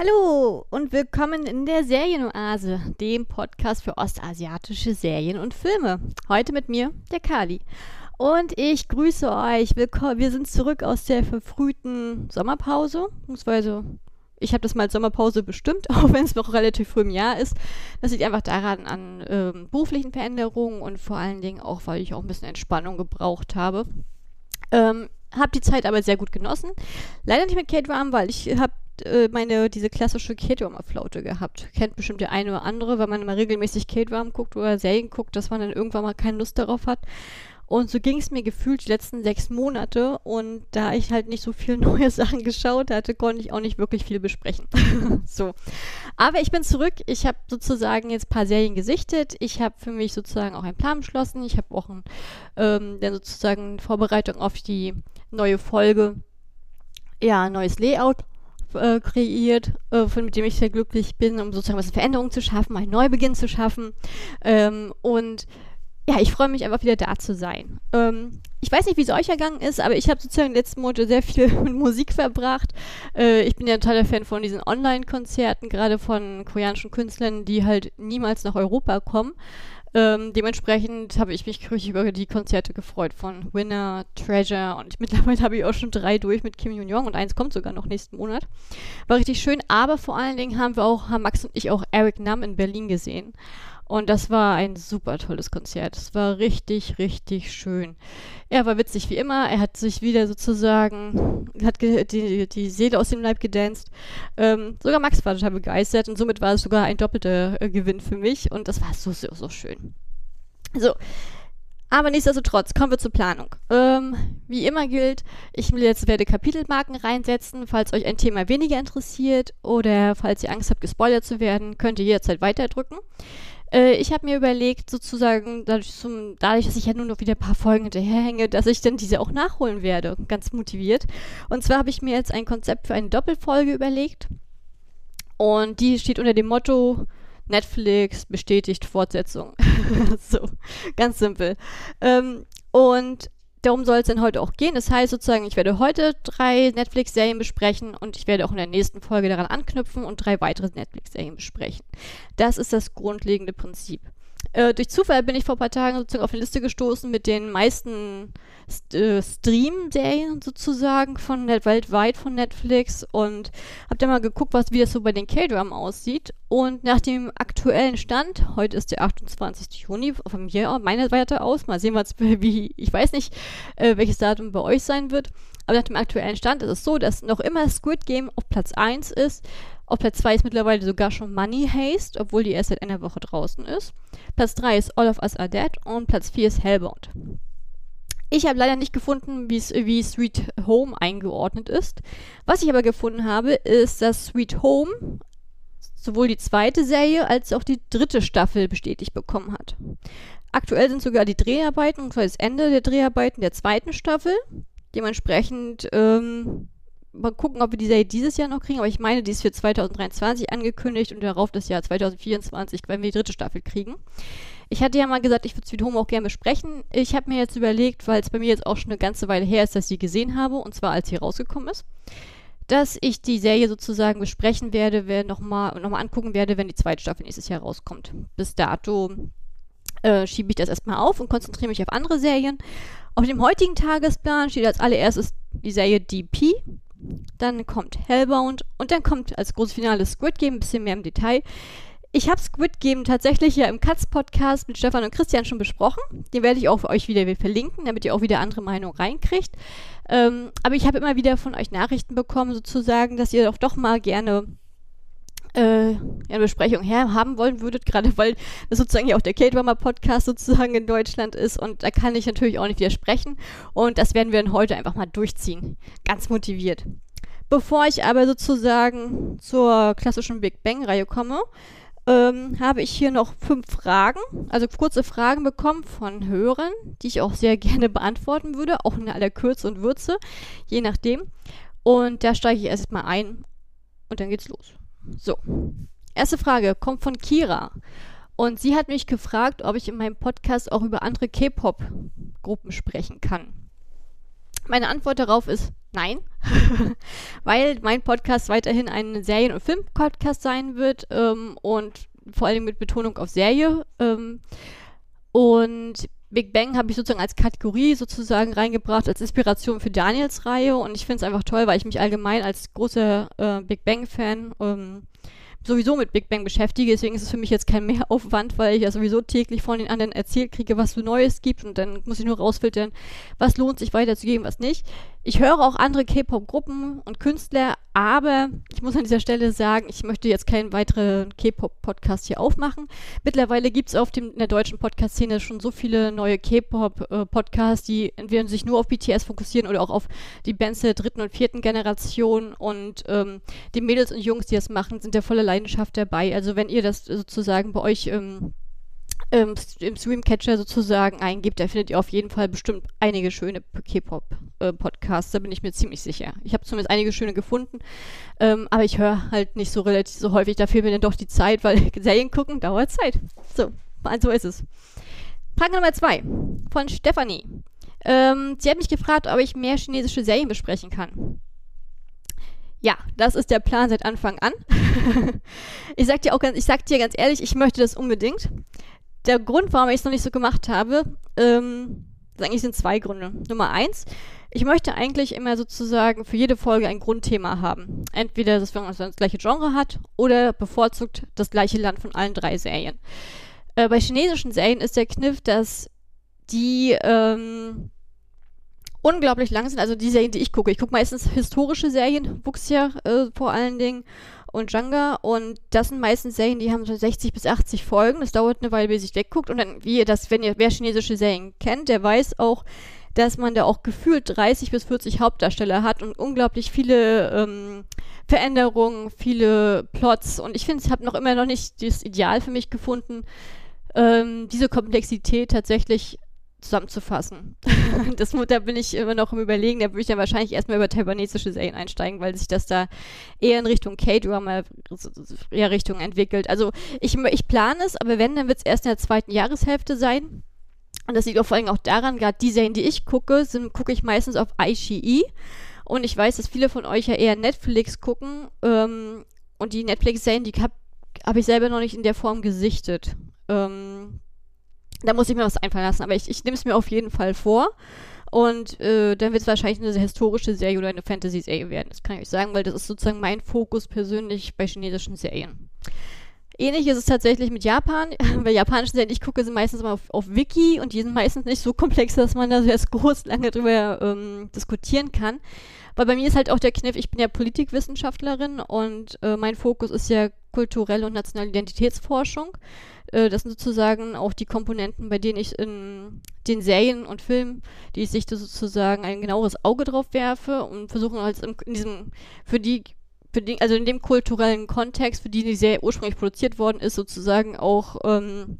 Hallo und willkommen in der Serienoase, dem Podcast für ostasiatische Serien und Filme. Heute mit mir, der Kali. Und ich grüße euch. Willkommen. Wir sind zurück aus der verfrühten Sommerpause. Beziehungsweise, ich habe das mal als Sommerpause bestimmt, auch wenn es noch relativ früh im Jahr ist. Das liegt einfach daran an ähm, beruflichen Veränderungen und vor allen Dingen auch, weil ich auch ein bisschen Entspannung gebraucht habe. Ähm, habe die Zeit aber sehr gut genossen. Leider nicht mit Kate Ram, weil ich habe äh, meine, diese klassische K-Drama-Flaute gehabt. Kennt bestimmt der eine oder andere, wenn man mal regelmäßig K-Drama guckt oder Serien guckt, dass man dann irgendwann mal keine Lust darauf hat. Und so ging es mir gefühlt die letzten sechs Monate. Und da ich halt nicht so viele neue Sachen geschaut hatte, konnte ich auch nicht wirklich viel besprechen. so. Aber ich bin zurück. Ich habe sozusagen jetzt ein paar Serien gesichtet. Ich habe für mich sozusagen auch einen Plan beschlossen. Ich habe auch ein, ähm, dann sozusagen Vorbereitung auf die neue Folge. Ja, neues Layout äh, kreiert, äh, von mit dem ich sehr glücklich bin, um sozusagen was eine Veränderung zu schaffen, einen Neubeginn zu schaffen. Ähm, und ja, ich freue mich einfach wieder da zu sein. Ähm, ich weiß nicht, wie es euch ergangen ist, aber ich habe sozusagen letzten Monate sehr viel mit Musik verbracht. Äh, ich bin ja ein totaler Fan von diesen Online-Konzerten, gerade von koreanischen Künstlern, die halt niemals nach Europa kommen. Ähm, dementsprechend habe ich mich richtig über die Konzerte gefreut von Winner, Treasure und mittlerweile habe ich auch schon drei durch mit Kim Jong-Jong und eins kommt sogar noch nächsten Monat. War richtig schön, aber vor allen Dingen haben wir auch, haben Max und ich auch Eric Nam in Berlin gesehen. Und das war ein super tolles Konzert. Es war richtig, richtig schön. Er war witzig wie immer. Er hat sich wieder sozusagen, hat die, die Seele aus dem Leib gedanced. Ähm, sogar Max war total begeistert und somit war es sogar ein doppelter äh, Gewinn für mich. Und das war so, so, so schön. So. Aber nichtsdestotrotz, kommen wir zur Planung. Ähm, wie immer gilt, ich will jetzt werde Kapitelmarken reinsetzen. Falls euch ein Thema weniger interessiert oder falls ihr Angst habt, gespoilert zu werden, könnt ihr jederzeit weiterdrücken. Äh, ich habe mir überlegt, sozusagen, dadurch, zum, dadurch, dass ich ja nur noch wieder ein paar Folgen hinterherhänge, dass ich dann diese auch nachholen werde. Ganz motiviert. Und zwar habe ich mir jetzt ein Konzept für eine Doppelfolge überlegt. Und die steht unter dem Motto Netflix bestätigt Fortsetzung. so, ganz simpel. Ähm, und darum soll es dann heute auch gehen. Das heißt sozusagen, ich werde heute drei Netflix-Serien besprechen und ich werde auch in der nächsten Folge daran anknüpfen und drei weitere Netflix-Serien besprechen. Das ist das grundlegende Prinzip. Äh, durch Zufall bin ich vor ein paar Tagen sozusagen auf eine Liste gestoßen mit den meisten St äh, Stream-Serien sozusagen von Net weltweit von Netflix und habe dann mal geguckt, was wie das so bei den K-Drum aussieht. Und nach dem aktuellen Stand, heute ist der 28. Juni, von mir meiner Seite aus, mal sehen, was wie, ich weiß nicht, äh, welches Datum bei euch sein wird. Aber nach dem aktuellen Stand ist es so, dass noch immer Squid Game auf Platz 1 ist auf Platz 2 ist mittlerweile sogar schon Money Haste, obwohl die erst seit einer Woche draußen ist. Platz 3 ist All of Us Are Dead und Platz 4 ist Hellbound. Ich habe leider nicht gefunden, wie Sweet Home eingeordnet ist. Was ich aber gefunden habe, ist, dass Sweet Home sowohl die zweite Serie als auch die dritte Staffel bestätigt bekommen hat. Aktuell sind sogar die Dreharbeiten, und zwar das Ende der Dreharbeiten der zweiten Staffel. Dementsprechend ähm, mal gucken, ob wir die Serie dieses Jahr noch kriegen, aber ich meine, die ist für 2023 angekündigt und darauf das Jahr 2024, wenn wir die dritte Staffel kriegen. Ich hatte ja mal gesagt, ich würde Sweet Home auch gerne besprechen. Ich habe mir jetzt überlegt, weil es bei mir jetzt auch schon eine ganze Weile her ist, dass ich sie gesehen habe, und zwar als sie rausgekommen ist, dass ich die Serie sozusagen besprechen werde, nochmal noch mal angucken werde, wenn die zweite Staffel nächstes Jahr rauskommt. Bis dato äh, schiebe ich das erstmal auf und konzentriere mich auf andere Serien. Auf dem heutigen Tagesplan steht als allererstes die Serie DP. Dann kommt Hellbound und dann kommt als großes Finale Squid Game, ein bisschen mehr im Detail. Ich habe Squid Game tatsächlich ja im Katz-Podcast mit Stefan und Christian schon besprochen. Den werde ich auch für euch wieder verlinken, damit ihr auch wieder andere Meinungen reinkriegt. Ähm, aber ich habe immer wieder von euch Nachrichten bekommen, sozusagen, dass ihr doch doch mal gerne äh, eine Besprechung her haben wollen würdet, gerade weil das sozusagen ja auch der K-Drama-Podcast sozusagen in Deutschland ist und da kann ich natürlich auch nicht widersprechen und das werden wir dann heute einfach mal durchziehen. Ganz motiviert. Bevor ich aber sozusagen zur klassischen Big Bang-Reihe komme, ähm, habe ich hier noch fünf Fragen, also kurze Fragen bekommen von Hörern, die ich auch sehr gerne beantworten würde, auch in aller Kürze und Würze, je nachdem. Und da steige ich erstmal ein und dann geht's los. So. Erste Frage kommt von Kira. Und sie hat mich gefragt, ob ich in meinem Podcast auch über andere K-Pop-Gruppen sprechen kann. Meine Antwort darauf ist nein, weil mein Podcast weiterhin ein Serien- und Film-Podcast sein wird ähm, und vor allem mit Betonung auf Serie. Ähm, und Big Bang habe ich sozusagen als Kategorie sozusagen reingebracht, als Inspiration für Daniels Reihe. Und ich finde es einfach toll, weil ich mich allgemein als großer äh, Big Bang-Fan ähm, sowieso mit Big Bang beschäftige. Deswegen ist es für mich jetzt kein Mehraufwand, weil ich ja sowieso täglich von den anderen erzählt kriege, was so Neues gibt. Und dann muss ich nur rausfiltern, was lohnt sich weiterzugeben, was nicht. Ich höre auch andere K-Pop-Gruppen und Künstler, aber ich muss an dieser Stelle sagen, ich möchte jetzt keinen weiteren K-Pop-Podcast hier aufmachen. Mittlerweile gibt es auf dem, in der deutschen Podcast-Szene schon so viele neue K-Pop-Podcasts, die entweder sich nur auf BTS fokussieren oder auch auf die Bands der dritten und vierten Generation. Und ähm, die Mädels und Jungs, die das machen, sind ja voller Leidenschaft dabei. Also wenn ihr das sozusagen bei euch ähm, ähm, im Streamcatcher sozusagen eingibt, da findet ihr auf jeden Fall bestimmt einige schöne K-Pop-Podcasts, da bin ich mir ziemlich sicher. Ich habe zumindest einige schöne gefunden, ähm, aber ich höre halt nicht so relativ so häufig, da fehlt mir dann doch die Zeit, weil Serien gucken dauert Zeit. So, also ist es. Frage Nummer zwei von Stefanie. Ähm, sie hat mich gefragt, ob ich mehr chinesische Serien besprechen kann. Ja, das ist der Plan seit Anfang an. ich sag dir auch ganz, ich sag dir ganz ehrlich, ich möchte das unbedingt der Grund, warum ich es noch nicht so gemacht habe, ähm, eigentlich sind zwei Gründe. Nummer eins, ich möchte eigentlich immer sozusagen für jede Folge ein Grundthema haben. Entweder, dass man das gleiche Genre hat oder bevorzugt das gleiche Land von allen drei Serien. Äh, bei chinesischen Serien ist der Kniff, dass die ähm, unglaublich lang sind. Also die Serien, die ich gucke. Ich gucke meistens historische Serien, Wuxia äh, vor allen Dingen und Janga. Und das sind meistens Serien, die haben so 60 bis 80 Folgen. Das dauert eine Weile, bis ich wegguckt. Und dann, wie ihr das, wenn ihr wer chinesische Serien kennt, der weiß auch, dass man da auch gefühlt 30 bis 40 Hauptdarsteller hat und unglaublich viele ähm, Veränderungen, viele Plots. Und ich finde, ich habe noch immer noch nicht das Ideal für mich gefunden, ähm, diese Komplexität tatsächlich zusammenzufassen. das, da bin ich immer noch im Überlegen. Da würde ich dann wahrscheinlich erstmal über taiwanesische Serien einsteigen, weil sich das da eher in Richtung K-Drama, eher Richtung entwickelt. Also ich, ich plane es, aber wenn, dann wird es erst in der zweiten Jahreshälfte sein. Und das liegt auch vor allem auch daran, gerade die Serien, die ich gucke, gucke ich meistens auf iQIYI. Und ich weiß, dass viele von euch ja eher Netflix gucken. Ähm, und die Netflix-Serien, die habe hab ich selber noch nicht in der Form gesichtet. Ähm, da muss ich mir was einfallen lassen, aber ich, ich nehme es mir auf jeden Fall vor. Und äh, dann wird es wahrscheinlich eine historische Serie oder eine Fantasy-Serie werden. Das kann ich euch sagen, weil das ist sozusagen mein Fokus persönlich bei chinesischen Serien. Ähnlich ist es tatsächlich mit Japan. Bei japanischen Serien, ich gucke, sind meistens immer auf, auf Wiki und die sind meistens nicht so komplex, dass man da sehr groß lange drüber ähm, diskutieren kann. Weil bei mir ist halt auch der Kniff, ich bin ja Politikwissenschaftlerin und äh, mein Fokus ist ja kulturelle und nationale Identitätsforschung. Äh, das sind sozusagen auch die Komponenten, bei denen ich in den Serien und Filmen, die ich sichte, sozusagen ein genaueres Auge drauf werfe und versuche halt in, in diesem, für die die, also in dem kulturellen Kontext, für die die Serie ursprünglich produziert worden ist, sozusagen auch ähm,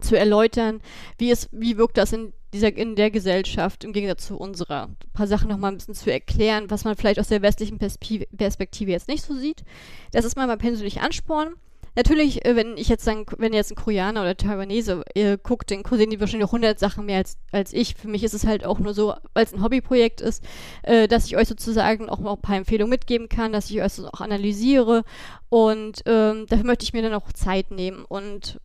zu erläutern, wie es, wie wirkt das in dieser, in der Gesellschaft im Gegensatz zu unserer. Ein paar Sachen nochmal ein bisschen zu erklären, was man vielleicht aus der westlichen Perspektive jetzt nicht so sieht. Das ist mal mein persönlicher Ansporn. Natürlich, äh, wenn ich jetzt sagen, wenn jetzt ein Koreaner oder Taiwanese äh, guckt, dann sehen die wahrscheinlich noch 100 Sachen mehr als, als ich. Für mich ist es halt auch nur so, weil es ein Hobbyprojekt ist, äh, dass ich euch sozusagen auch noch ein paar Empfehlungen mitgeben kann, dass ich euch das auch analysiere und ähm, dafür möchte ich mir dann auch Zeit nehmen und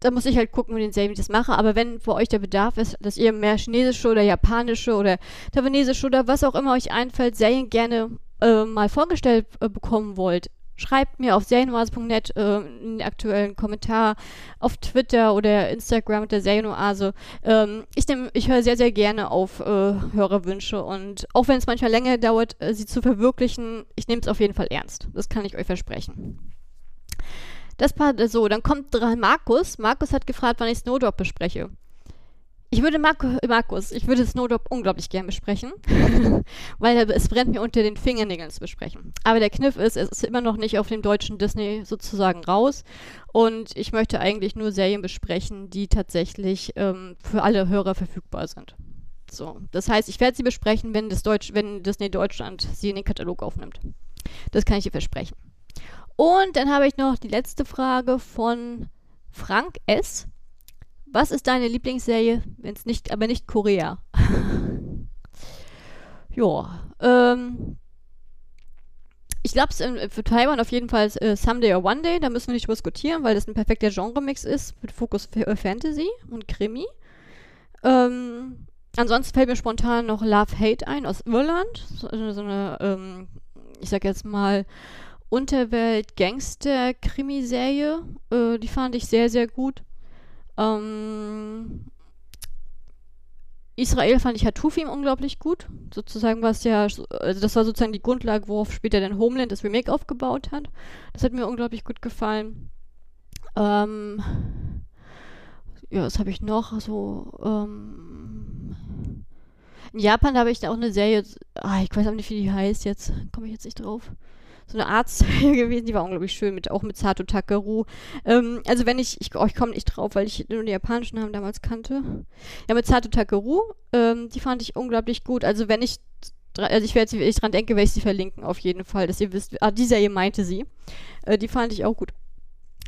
da muss ich halt gucken, mit den Serien, wie ich das mache. Aber wenn für euch der Bedarf ist, dass ihr mehr chinesische oder japanische oder taiwanesische oder was auch immer euch einfällt, Serien gerne äh, mal vorgestellt äh, bekommen wollt, schreibt mir auf serienoase.net äh, einen aktuellen Kommentar auf Twitter oder Instagram mit der Serienoase. Ähm, ich ich höre sehr, sehr gerne auf äh, Hörerwünsche und auch wenn es manchmal länger dauert, äh, sie zu verwirklichen, ich nehme es auf jeden Fall ernst. Das kann ich euch versprechen. Das Part, so, dann kommt Markus. Markus hat gefragt, wann ich Snowdrop bespreche. Ich würde Marco, Markus, ich würde Snowdrop unglaublich gern besprechen, weil es brennt mir unter den Fingernägeln zu besprechen. Aber der Kniff ist, es ist immer noch nicht auf dem deutschen Disney sozusagen raus und ich möchte eigentlich nur Serien besprechen, die tatsächlich ähm, für alle Hörer verfügbar sind. So, das heißt, ich werde sie besprechen, wenn, das Deutsch, wenn Disney Deutschland sie in den Katalog aufnimmt. Das kann ich dir versprechen. Und dann habe ich noch die letzte Frage von Frank S. Was ist deine Lieblingsserie, wenn es nicht, aber nicht Korea? Ja, ähm, ich glaube, für Taiwan auf jeden Fall äh, Someday or One Day, da müssen wir nicht diskutieren, weil das ein perfekter Genre-Mix ist mit Fokus äh, Fantasy und Krimi. Ähm, ansonsten fällt mir spontan noch Love Hate ein aus Irland. So, so eine, ähm, ich sag jetzt mal, Unterwelt-Gangster-Krimiserie. Äh, die fand ich sehr, sehr gut. Ähm, Israel fand ich Hatufim unglaublich gut. Sozusagen was ja, also das war sozusagen die Grundlage, worauf später dann Homeland das Remake aufgebaut hat. Das hat mir unglaublich gut gefallen. Ähm, ja, was habe ich noch? So, ähm, in Japan habe ich auch eine Serie, ah, ich weiß auch nicht, wie die heißt jetzt, komme ich jetzt nicht drauf so eine Arztserie gewesen, die war unglaublich schön, mit, auch mit Sato Takeru. Ähm, also wenn ich, ich, oh, ich komme nicht drauf, weil ich nur die japanischen Namen damals kannte. Ja, mit Sato Takeru, ähm, die fand ich unglaublich gut. Also wenn ich, also ich werde, ich dran denke, werde ich sie verlinken, auf jeden Fall, dass ihr wisst, ah, die Serie meinte sie. Äh, die fand ich auch gut.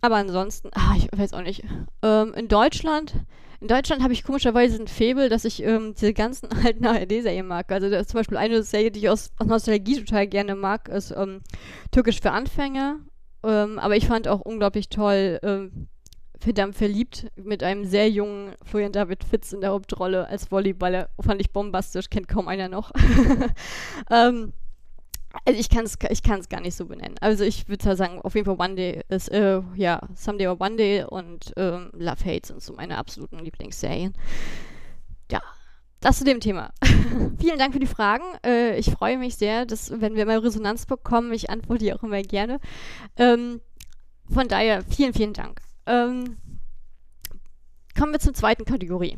Aber ansonsten, ah, ich weiß auch nicht. Ähm, in Deutschland in Deutschland habe ich komischerweise ein Faible, dass ich ähm, diese ganzen alten ARD-Serien mag. Also das ist zum Beispiel eine Serie, die ich aus, aus Nostalgie total gerne mag, ist ähm, Türkisch für Anfänger. Ähm, aber ich fand auch unglaublich toll, ähm, verdammt verliebt mit einem sehr jungen Florian David Fitz in der Hauptrolle als Volleyballer. Fand ich bombastisch, kennt kaum einer noch. ähm, also ich kann es ich kann's gar nicht so benennen. Also ich würde sagen, auf jeden Fall One Day ist, äh, ja, Someday or One Day und ähm, Love Hate sind so meine absoluten Lieblingsserien. Ja, das zu dem Thema. Vielen Dank für die Fragen. Äh, ich freue mich sehr, dass, wenn wir mal Resonanz bekommen, ich antworte die auch immer gerne. Ähm, von daher, vielen, vielen Dank. Ähm, kommen wir zur zweiten Kategorie.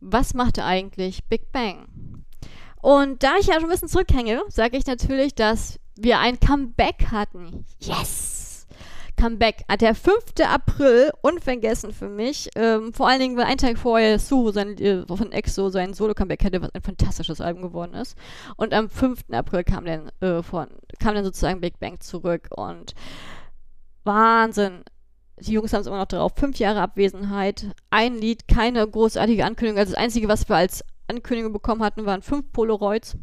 Was machte eigentlich Big Bang? Und da ich ja schon ein bisschen zurückhänge, sage ich natürlich, dass wir ein Comeback hatten. Yes! Comeback. Der 5. April, unvergessen für mich. Ähm, vor allen Dingen, weil ein Tag vorher Suho sein, äh, von EXO sein Solo-Comeback hatte, was ein fantastisches Album geworden ist. Und am 5. April kam dann, äh, von, kam dann sozusagen Big Bang zurück und Wahnsinn. Die Jungs haben es immer noch drauf. Fünf Jahre Abwesenheit, ein Lied, keine großartige Ankündigung. Also das Einzige, was wir als Ankündigung bekommen hatten, waren fünf Polaroids.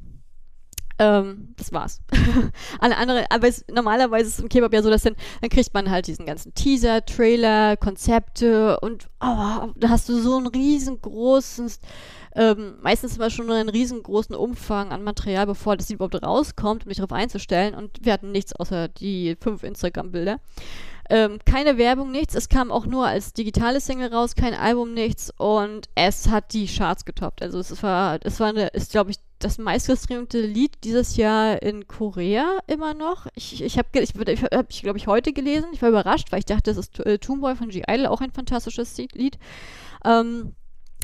Ähm, das war's. Alle andere, aber es, normalerweise ist es im K-Pop ja so, dass dann, dann kriegt man halt diesen ganzen Teaser, Trailer, Konzepte und oh, da hast du so einen riesengroßen, ähm, meistens immer schon einen riesengroßen Umfang an Material, bevor das überhaupt rauskommt, um mich darauf einzustellen. Und wir hatten nichts außer die fünf Instagram-Bilder. Ähm, keine Werbung, nichts. Es kam auch nur als digitale Single raus, kein Album, nichts. Und es hat die Charts getoppt. Also es war, es war eine, ist glaube ich das meistgestreamte Lied dieses Jahr in Korea immer noch. Ich, ich habe, ich, ich habe, ich glaube ich heute gelesen. Ich war überrascht, weil ich dachte, das ist äh, Toonboy von G Idol auch ein fantastisches Lied. Ähm,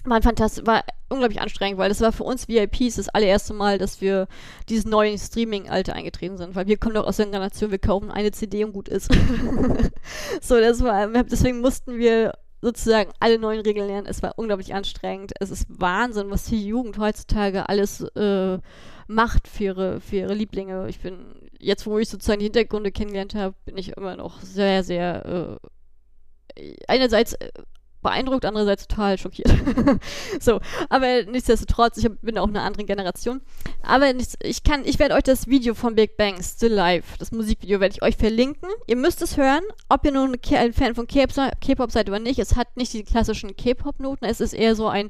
war, fantastisch, war unglaublich anstrengend, weil das war für uns VIPs das allererste Mal, dass wir dieses neue Streaming-Alter eingetreten sind, weil wir kommen doch aus der Generation, wir kaufen eine CD und gut ist. so, das war, deswegen mussten wir sozusagen alle neuen Regeln lernen. Es war unglaublich anstrengend. Es ist Wahnsinn, was die Jugend heutzutage alles äh, macht für ihre, für ihre Lieblinge. Ich bin, jetzt wo ich sozusagen die Hintergründe kennengelernt habe, bin ich immer noch sehr, sehr äh, einerseits äh, beeindruckt, andererseits total schockiert. so, aber nichtsdestotrotz, ich bin auch eine andere Generation. Aber nichts, ich kann, ich werde euch das Video von Big Bang Still Live, das Musikvideo, werde ich euch verlinken. Ihr müsst es hören, ob ihr nun ein Fan von K-Pop seid oder nicht. Es hat nicht die klassischen K-Pop-Noten, es ist eher so ein,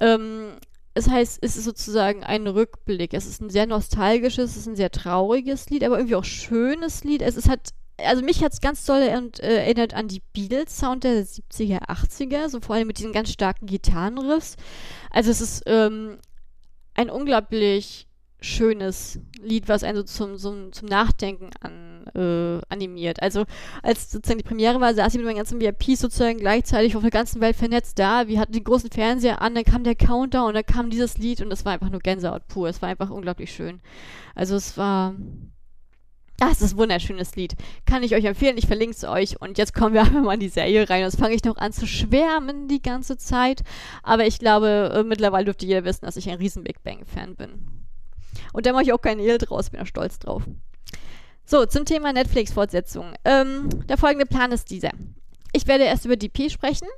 ähm, es heißt, es ist sozusagen ein Rückblick. Es ist ein sehr nostalgisches, es ist ein sehr trauriges Lied, aber irgendwie auch schönes Lied. Es ist halt also mich hat es ganz toll äh, erinnert an die Beatles-Sound der 70er, 80er, so vor allem mit diesen ganz starken Gitarrenriffs. Also es ist ähm, ein unglaublich schönes Lied, was einen so zum, zum, zum Nachdenken an, äh, animiert. Also als sozusagen die Premiere war, saß ich mit meinen ganzen VIPs sozusagen gleichzeitig auf der ganzen Welt vernetzt da. Wir hatten den großen Fernseher an, dann kam der Countdown und dann kam dieses Lied und es war einfach nur Gänsehaut pur. Es war einfach unglaublich schön. Also es war das ist ein wunderschönes Lied. Kann ich euch empfehlen. Ich verlinke es euch. Und jetzt kommen wir einfach mal in die Serie rein. Jetzt fange ich noch an zu schwärmen die ganze Zeit. Aber ich glaube, äh, mittlerweile dürfte jeder wissen, dass ich ein riesen Big Bang-Fan bin. Und da mache ich auch keine Hehl draus. Bin da stolz drauf. So, zum Thema Netflix-Fortsetzung. Ähm, der folgende Plan ist dieser. Ich werde erst über DP sprechen.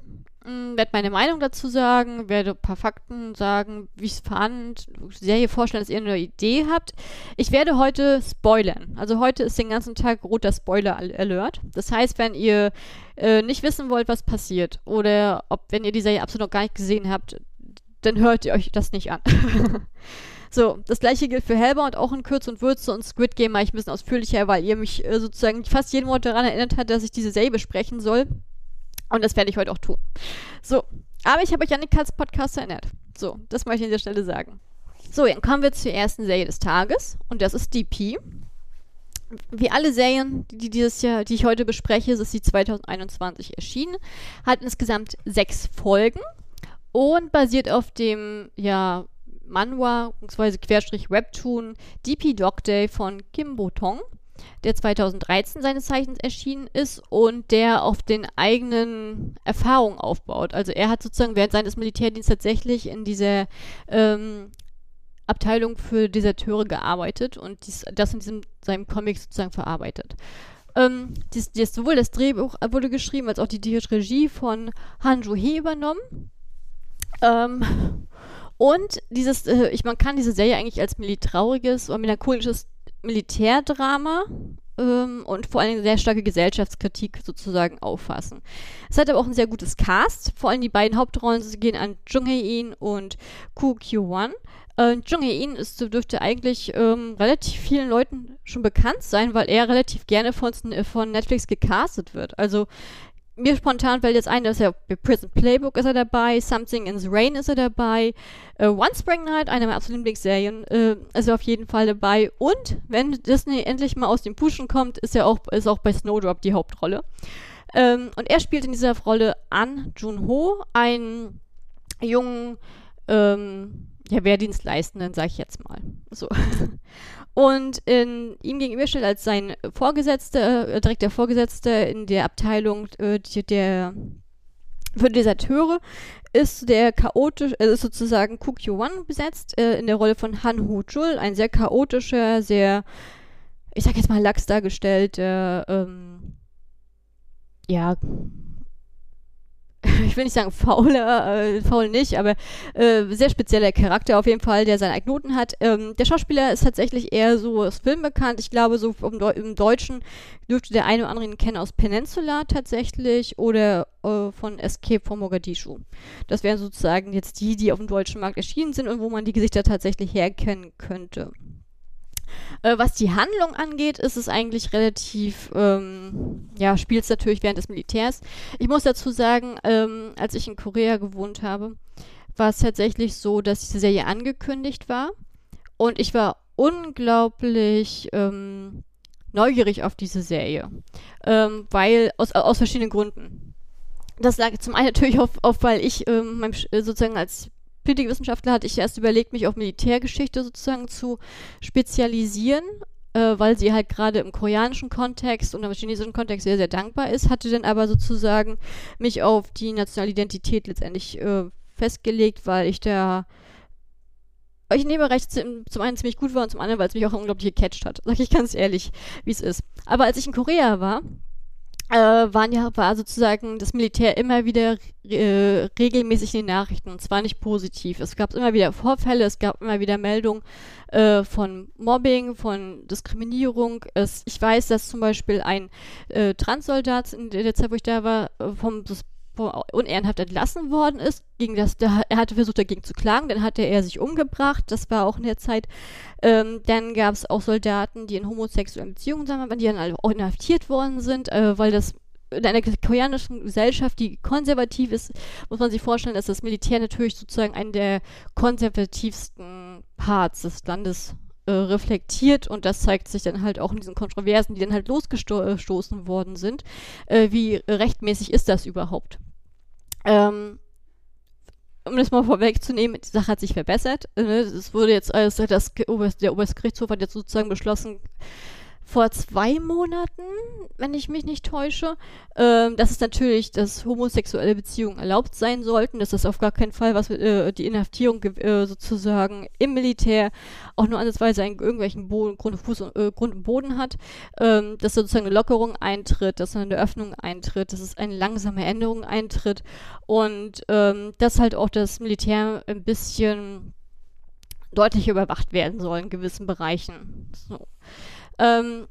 Hm, werde meine Meinung dazu sagen, werde ein paar Fakten sagen, wie ich es fand, Serie vorstellen, dass ihr eine Idee habt. Ich werde heute spoilern. Also heute ist den ganzen Tag roter Spoiler-Alert. Das heißt, wenn ihr äh, nicht wissen wollt, was passiert, oder ob, wenn ihr die Serie absolut noch gar nicht gesehen habt, dann hört ihr euch das nicht an. so, das gleiche gilt für Hellbound, auch in Kürze und Würze und Squid Game mache ich ein bisschen ausführlicher, weil ihr mich äh, sozusagen fast jeden Monat daran erinnert habt, dass ich diese Serie besprechen soll. Und das werde ich heute auch tun. So, aber ich habe euch an den Katz Podcast erinnert. So, das möchte ich an dieser Stelle sagen. So, dann kommen wir zur ersten Serie des Tages und das ist DP. Wie alle Serien, die dieses Jahr, die ich heute bespreche, ist sie 2021 erschienen, hat insgesamt sechs Folgen und basiert auf dem ja, Manhwa bzw. Querstrich Webtoon DP Dog Day von Kim Bo-tong der 2013 seines Zeichens erschienen ist und der auf den eigenen Erfahrungen aufbaut. Also er hat sozusagen während seines Militärdienstes tatsächlich in dieser ähm, Abteilung für Deserteure gearbeitet und dies, das in diesem, seinem Comic sozusagen verarbeitet. Ähm, dies, dies, sowohl das Drehbuch wurde geschrieben, als auch die, Regie von Hanjo He übernommen. Ähm, und dieses, äh, ich, man kann diese Serie eigentlich als trauriges oder melancholisches Militärdrama ähm, und vor allem sehr starke Gesellschaftskritik sozusagen auffassen. Es hat aber auch ein sehr gutes Cast. Vor allem die beiden Hauptrollen gehen an Jung Hae-in und Koo Kyo-won. Äh, Jung Hae-in dürfte eigentlich ähm, relativ vielen Leuten schon bekannt sein, weil er relativ gerne von, von Netflix gecastet wird. Also mir spontan fällt jetzt ein, dass er bei Prison Playbook ist er dabei, Something in the Rain ist er dabei, äh, One Spring Night, eine meiner absoluten Lieblingsserien, äh, ist er auf jeden Fall dabei. Und wenn Disney endlich mal aus dem Pushen kommt, ist er auch, ist auch bei Snowdrop die Hauptrolle. Ähm, und er spielt in dieser Rolle An Jun-ho, einen jungen ähm, ja, Wehrdienstleistenden, sag ich jetzt mal. So. Und in, ihm gegenüber steht als sein Vorgesetzter, äh, direkt der Vorgesetzte in der Abteilung äh, der für Deserteure ist der chaotisch, äh, ist sozusagen Kukyo One besetzt, äh, in der Rolle von Han Ho Chul, ein sehr chaotischer, sehr, ich sag jetzt mal lax dargestellter, ähm, ja, ich will nicht sagen fauler, äh, faul nicht, aber äh, sehr spezieller Charakter auf jeden Fall, der seine Knoten hat. Ähm, der Schauspieler ist tatsächlich eher so aus Film bekannt. Ich glaube, so im, Deu im Deutschen dürfte der eine oder andere ihn kennen aus Peninsula tatsächlich oder äh, von Escape from Mogadischu. Das wären sozusagen jetzt die, die auf dem deutschen Markt erschienen sind und wo man die Gesichter tatsächlich herkennen könnte. Äh, was die Handlung angeht, ist es eigentlich relativ, ähm, ja, spielt es natürlich während des Militärs. Ich muss dazu sagen, ähm, als ich in Korea gewohnt habe, war es tatsächlich so, dass diese Serie angekündigt war und ich war unglaublich ähm, neugierig auf diese Serie, ähm, weil aus, aus verschiedenen Gründen. Das lag zum einen natürlich auf, auf weil ich ähm, mein, sozusagen als Politikwissenschaftler hatte ich erst überlegt, mich auf Militärgeschichte sozusagen zu spezialisieren, äh, weil sie halt gerade im koreanischen Kontext und im chinesischen Kontext sehr, sehr dankbar ist, hatte dann aber sozusagen mich auf die nationale Identität letztendlich äh, festgelegt, weil ich da ich nehme recht zum einen ziemlich gut war und zum anderen, weil es mich auch unglaublich gecatcht hat. Sag ich ganz ehrlich, wie es ist. Aber als ich in Korea war, äh, waren ja, war sozusagen das Militär immer wieder äh, regelmäßig in den Nachrichten und zwar nicht positiv. Es gab immer wieder Vorfälle, es gab immer wieder Meldungen äh, von Mobbing, von Diskriminierung. Es, ich weiß, dass zum Beispiel ein äh, Transsoldat in der Zeit, wo ich da war, äh, vom unehrenhaft entlassen worden ist. Gegen das, der, er hatte versucht, dagegen zu klagen, dann hatte er sich umgebracht. Das war auch in der Zeit. Ähm, dann gab es auch Soldaten, die in homosexuellen Beziehungen waren, die dann auch inhaftiert worden sind, äh, weil das in einer koreanischen Gesellschaft, die konservativ ist, muss man sich vorstellen, dass das Militär natürlich sozusagen einen der konservativsten Parts des Landes äh, reflektiert und das zeigt sich dann halt auch in diesen Kontroversen, die dann halt losgestoßen worden sind. Äh, wie rechtmäßig ist das überhaupt? Ähm, um das mal vorwegzunehmen, die Sache hat sich verbessert. Äh, es wurde jetzt, also das, der Oberstgerichtshof hat jetzt sozusagen beschlossen, vor zwei Monaten, wenn ich mich nicht täusche, ähm, dass es natürlich, dass homosexuelle Beziehungen erlaubt sein sollten, dass das auf gar keinen Fall was äh, die Inhaftierung äh, sozusagen im Militär auch nur ansatzweise einen irgendwelchen Boden, Grund, Fuß, äh, Grund und Boden hat, ähm, dass sozusagen eine Lockerung eintritt, dass eine Öffnung eintritt, dass es eine langsame Änderung eintritt und ähm, dass halt auch das Militär ein bisschen deutlich überwacht werden soll in gewissen Bereichen. So. Ähm,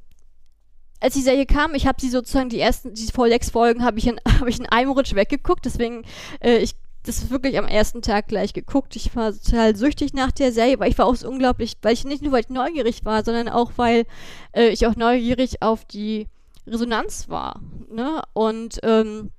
als die Serie kam, ich habe sie sozusagen die ersten, die vor sechs Folgen habe ich, in, hab ich in einem Rutsch weggeguckt, deswegen, äh, ich das wirklich am ersten Tag gleich geguckt. Ich war total süchtig nach der Serie, weil ich war auch so unglaublich, weil ich nicht nur weil ich neugierig war, sondern auch weil äh, ich auch neugierig auf die Resonanz war. Ne? Und ähm,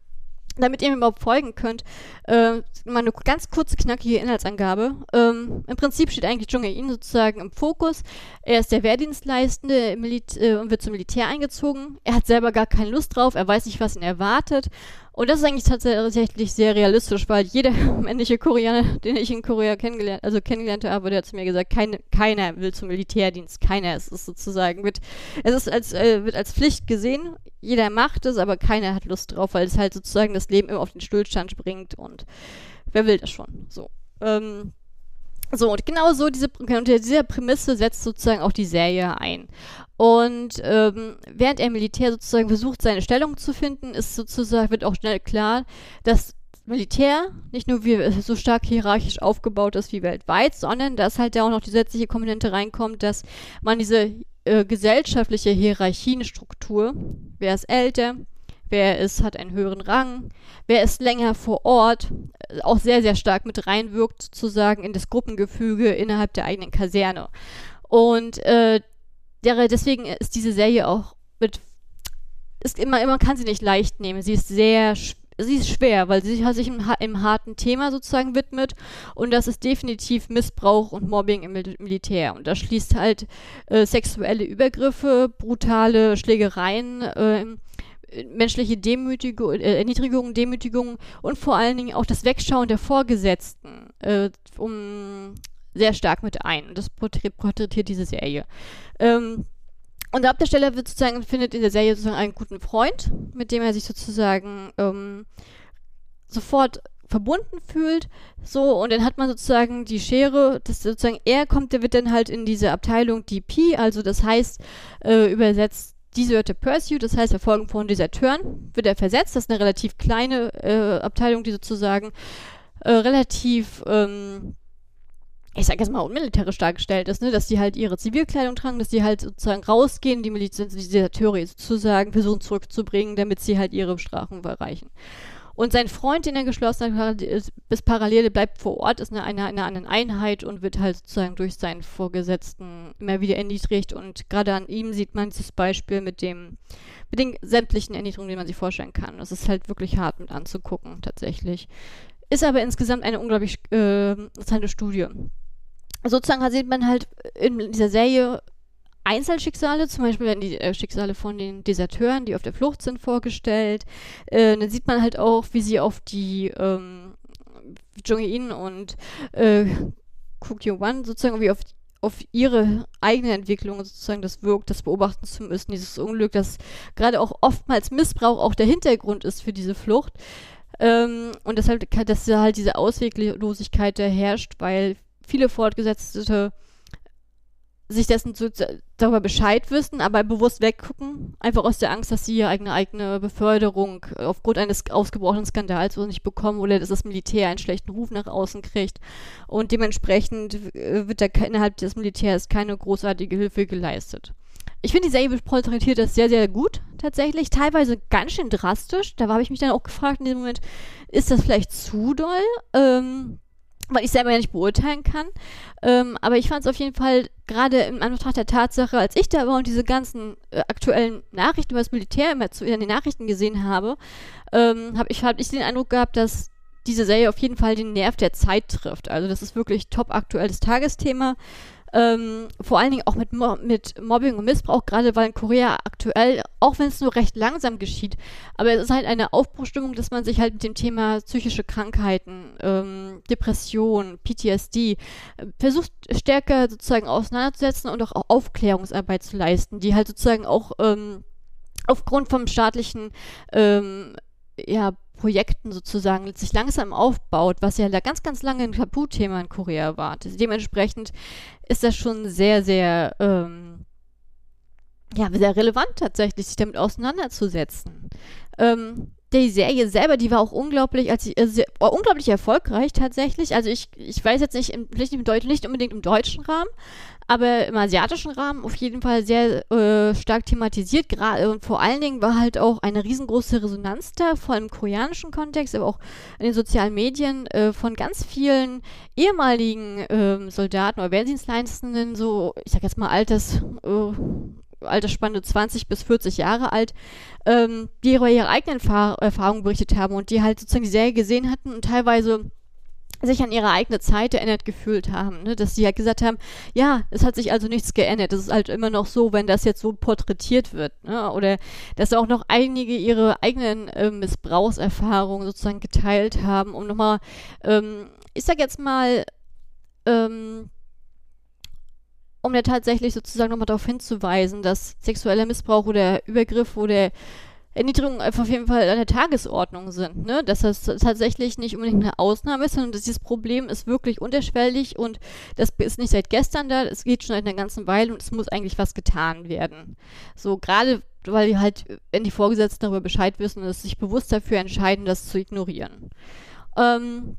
damit ihr mir überhaupt folgen könnt, äh, mal eine ganz kurze, knackige Inhaltsangabe. Ähm, Im Prinzip steht eigentlich Jung-In sozusagen im Fokus. Er ist der Wehrdienstleistende äh, und wird zum Militär eingezogen. Er hat selber gar keine Lust drauf, er weiß nicht, was ihn erwartet und das ist eigentlich tatsächlich sehr realistisch, weil jeder männliche Koreaner, den ich in Korea kennengelernt, also kennengelernt habe, der hat zu mir gesagt, keine, keiner will zum Militärdienst, keiner. Es ist sozusagen, wird, es ist als, äh, wird als Pflicht gesehen, jeder macht es, aber keiner hat Lust drauf, weil es halt sozusagen das Leben immer auf den Stillstand bringt und wer will das schon? So. Ähm, so, und genau so diese, unter dieser Prämisse setzt sozusagen auch die Serie ein. Und ähm, während er Militär sozusagen versucht, seine Stellung zu finden, ist sozusagen, wird auch schnell klar, dass Militär nicht nur wie, so stark hierarchisch aufgebaut ist wie weltweit, sondern dass halt da auch noch die zusätzliche Komponente reinkommt, dass man diese äh, gesellschaftliche Hierarchienstruktur, wer ist älter, wer ist, hat einen höheren Rang, wer ist länger vor Ort, äh, auch sehr, sehr stark mit reinwirkt, sozusagen in das Gruppengefüge innerhalb der eigenen Kaserne. Und äh, deswegen ist diese Serie auch mit, ist immer, man kann sie nicht leicht nehmen. Sie ist sehr sie ist schwer, weil sie sich im, im, harten Thema sozusagen widmet und das ist definitiv Missbrauch und Mobbing im Mil Militär und das schließt halt äh, sexuelle Übergriffe, brutale Schlägereien, äh, menschliche Demütigung, äh, Erniedrigung, Demütigung und vor allen Dingen auch das Wegschauen der Vorgesetzten äh, um sehr stark mit ein. Das porträtiert diese Serie. Ähm, und der Hauptdarsteller wird sozusagen, findet in der Serie sozusagen einen guten Freund, mit dem er sich sozusagen ähm, sofort verbunden fühlt. So, und dann hat man sozusagen die Schere, dass sozusagen er kommt, der wird dann halt in diese Abteilung DP, also das heißt, äh, übersetzt Deserter Pursuit, das heißt Verfolgung von Deserteuren, wird er versetzt. Das ist eine relativ kleine äh, Abteilung, die sozusagen äh, relativ, ähm, ich sag jetzt mal, unmilitärisch dargestellt ist, ne? dass die halt ihre Zivilkleidung tragen, dass die halt sozusagen rausgehen, die, Miliz die Deserteure sozusagen versuchen zurückzubringen, damit sie halt ihre Bestrafung erreichen. Und sein Freund, den er geschlossen hat, ist, bis parallel bleibt vor Ort, ist eine, eine, eine, eine Einheit und wird halt sozusagen durch seinen Vorgesetzten immer wieder erniedrigt. Und gerade an ihm sieht man dieses Beispiel mit dem, mit den sämtlichen Erniedrigungen, die man sich vorstellen kann. Das ist halt wirklich hart mit anzugucken, tatsächlich. Ist aber insgesamt eine unglaublich äh, interessante Studie. Sozusagen sieht man halt in dieser Serie Einzelschicksale, zum Beispiel werden die äh, Schicksale von den Deserteuren, die auf der Flucht sind, vorgestellt. Äh, dann sieht man halt auch, wie sie auf die ähm, Jong-in und äh, Cook Yo-wan sozusagen wie auf, auf ihre eigene Entwicklung sozusagen das wirkt, das beobachten zu müssen, dieses Unglück, das gerade auch oftmals Missbrauch auch der Hintergrund ist für diese Flucht. Ähm, und deshalb, dass halt diese Ausweglosigkeit da herrscht, weil viele Fortgesetzte sich dessen zu, darüber Bescheid wissen, aber bewusst weggucken, einfach aus der Angst, dass sie ihre eigene, eigene Beförderung aufgrund eines ausgebrochenen Skandals nicht bekommen oder dass das Militär einen schlechten Ruf nach außen kriegt. Und dementsprechend äh, wird da innerhalb des Militärs keine großartige Hilfe geleistet. Ich finde, die Serie porträtiert das sehr, sehr gut, tatsächlich. Teilweise ganz schön drastisch. Da habe ich mich dann auch gefragt in dem Moment, ist das vielleicht zu doll? Ähm, weil ich selber ja nicht beurteilen kann. Ähm, aber ich fand es auf jeden Fall gerade in Anbetracht der Tatsache, als ich da war und diese ganzen äh, aktuellen Nachrichten über das Militär immer zu, in den Nachrichten gesehen habe, ähm, habe ich, hab ich den Eindruck gehabt, dass diese Serie auf jeden Fall den Nerv der Zeit trifft. Also das ist wirklich top aktuelles Tagesthema. Ähm, vor allen Dingen auch mit, Mo mit Mobbing und Missbrauch, gerade weil in Korea aktuell, auch wenn es nur recht langsam geschieht, aber es ist halt eine Aufbruchstimmung, dass man sich halt mit dem Thema psychische Krankheiten, ähm, Depression, PTSD, äh, versucht stärker sozusagen auseinanderzusetzen und auch Aufklärungsarbeit zu leisten, die halt sozusagen auch ähm, aufgrund vom staatlichen ähm, ja, Projekten sozusagen sich langsam aufbaut, was ja da ganz, ganz lange ein Tabuthema in Korea war. Dementsprechend ist das schon sehr, sehr, ähm, ja, sehr relevant tatsächlich, sich damit auseinanderzusetzen. Ähm, die Serie selber, die war auch unglaublich, als ich, also war unglaublich erfolgreich tatsächlich. Also ich, ich weiß jetzt nicht, im, nicht, im Deut nicht unbedingt im deutschen Rahmen, aber im asiatischen Rahmen auf jeden Fall sehr äh, stark thematisiert. Gerade und vor allen Dingen war halt auch eine riesengroße Resonanz da, vor allem im koreanischen Kontext, aber auch in den sozialen Medien äh, von ganz vielen ehemaligen äh, Soldaten oder Wehrdienstleistenden, so ich sag jetzt mal Alters äh, Altersspanne 20 bis 40 Jahre alt, ähm, die über ihre eigenen Erfahr Erfahrungen berichtet haben und die halt sozusagen die Serie gesehen hatten und teilweise sich an ihre eigene Zeit erinnert gefühlt haben, ne? dass sie halt gesagt haben, ja, es hat sich also nichts geändert. Es ist halt immer noch so, wenn das jetzt so porträtiert wird, ne? oder dass auch noch einige ihre eigenen äh, Missbrauchserfahrungen sozusagen geteilt haben, um nochmal, ähm, ich sag jetzt mal, ähm, um ja tatsächlich sozusagen nochmal darauf hinzuweisen, dass sexueller Missbrauch oder Übergriff oder Erniedrigung einfach auf jeden Fall an der Tagesordnung sind, ne? Dass das tatsächlich nicht unbedingt eine Ausnahme ist, sondern dass dieses Problem ist wirklich unterschwellig und das ist nicht seit gestern da, es geht schon seit einer ganzen Weile und es muss eigentlich was getan werden. So, gerade weil die halt, wenn die Vorgesetzten darüber Bescheid wissen und es sich bewusst dafür entscheiden, das zu ignorieren. Ähm,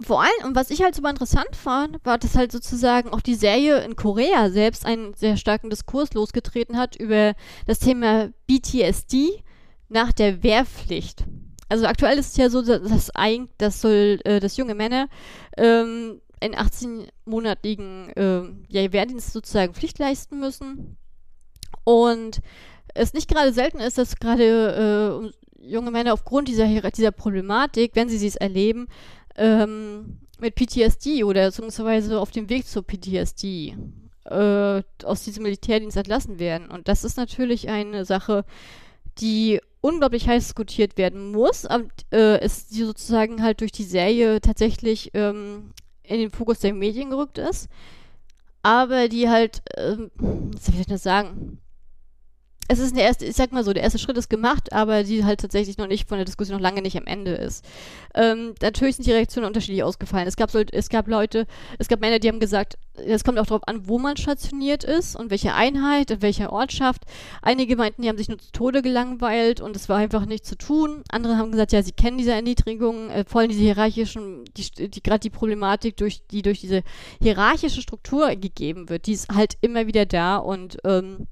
vor allem, und was ich halt super interessant fand, war, dass halt sozusagen auch die Serie in Korea selbst einen sehr starken Diskurs losgetreten hat über das Thema BTSD nach der Wehrpflicht. Also aktuell ist es ja so, dass, dass, soll, äh, dass junge Männer ähm, in 18-monatigen äh, ja, Wehrdienst sozusagen Pflicht leisten müssen. Und es nicht gerade selten ist, dass gerade äh, junge Männer aufgrund dieser, dieser Problematik, wenn sie es erleben, ähm, mit PTSD oder beziehungsweise auf dem Weg zur PTSD äh, aus diesem Militärdienst entlassen werden. Und das ist natürlich eine Sache, die unglaublich heiß diskutiert werden muss, aber äh, ist die sozusagen halt durch die Serie tatsächlich ähm, in den Fokus der Medien gerückt ist. Aber die halt, ähm, was soll ich das sagen, es ist der erste, ich sag mal so, der erste Schritt ist gemacht, aber die halt tatsächlich noch nicht von der Diskussion noch lange nicht am Ende ist. Ähm, natürlich sind die Reaktionen unterschiedlich ausgefallen. Es gab, es gab Leute, es gab Männer, die haben gesagt, es kommt auch darauf an, wo man stationiert ist und welche Einheit, in welcher Ortschaft. Einige meinten, die haben sich nur zu Tode gelangweilt und es war einfach nichts zu tun. Andere haben gesagt, ja, sie kennen diese Erniedrigung, äh, vor allem diese hierarchischen, die, die gerade die Problematik, durch, die durch diese hierarchische Struktur gegeben wird, die ist halt immer wieder da und ähm,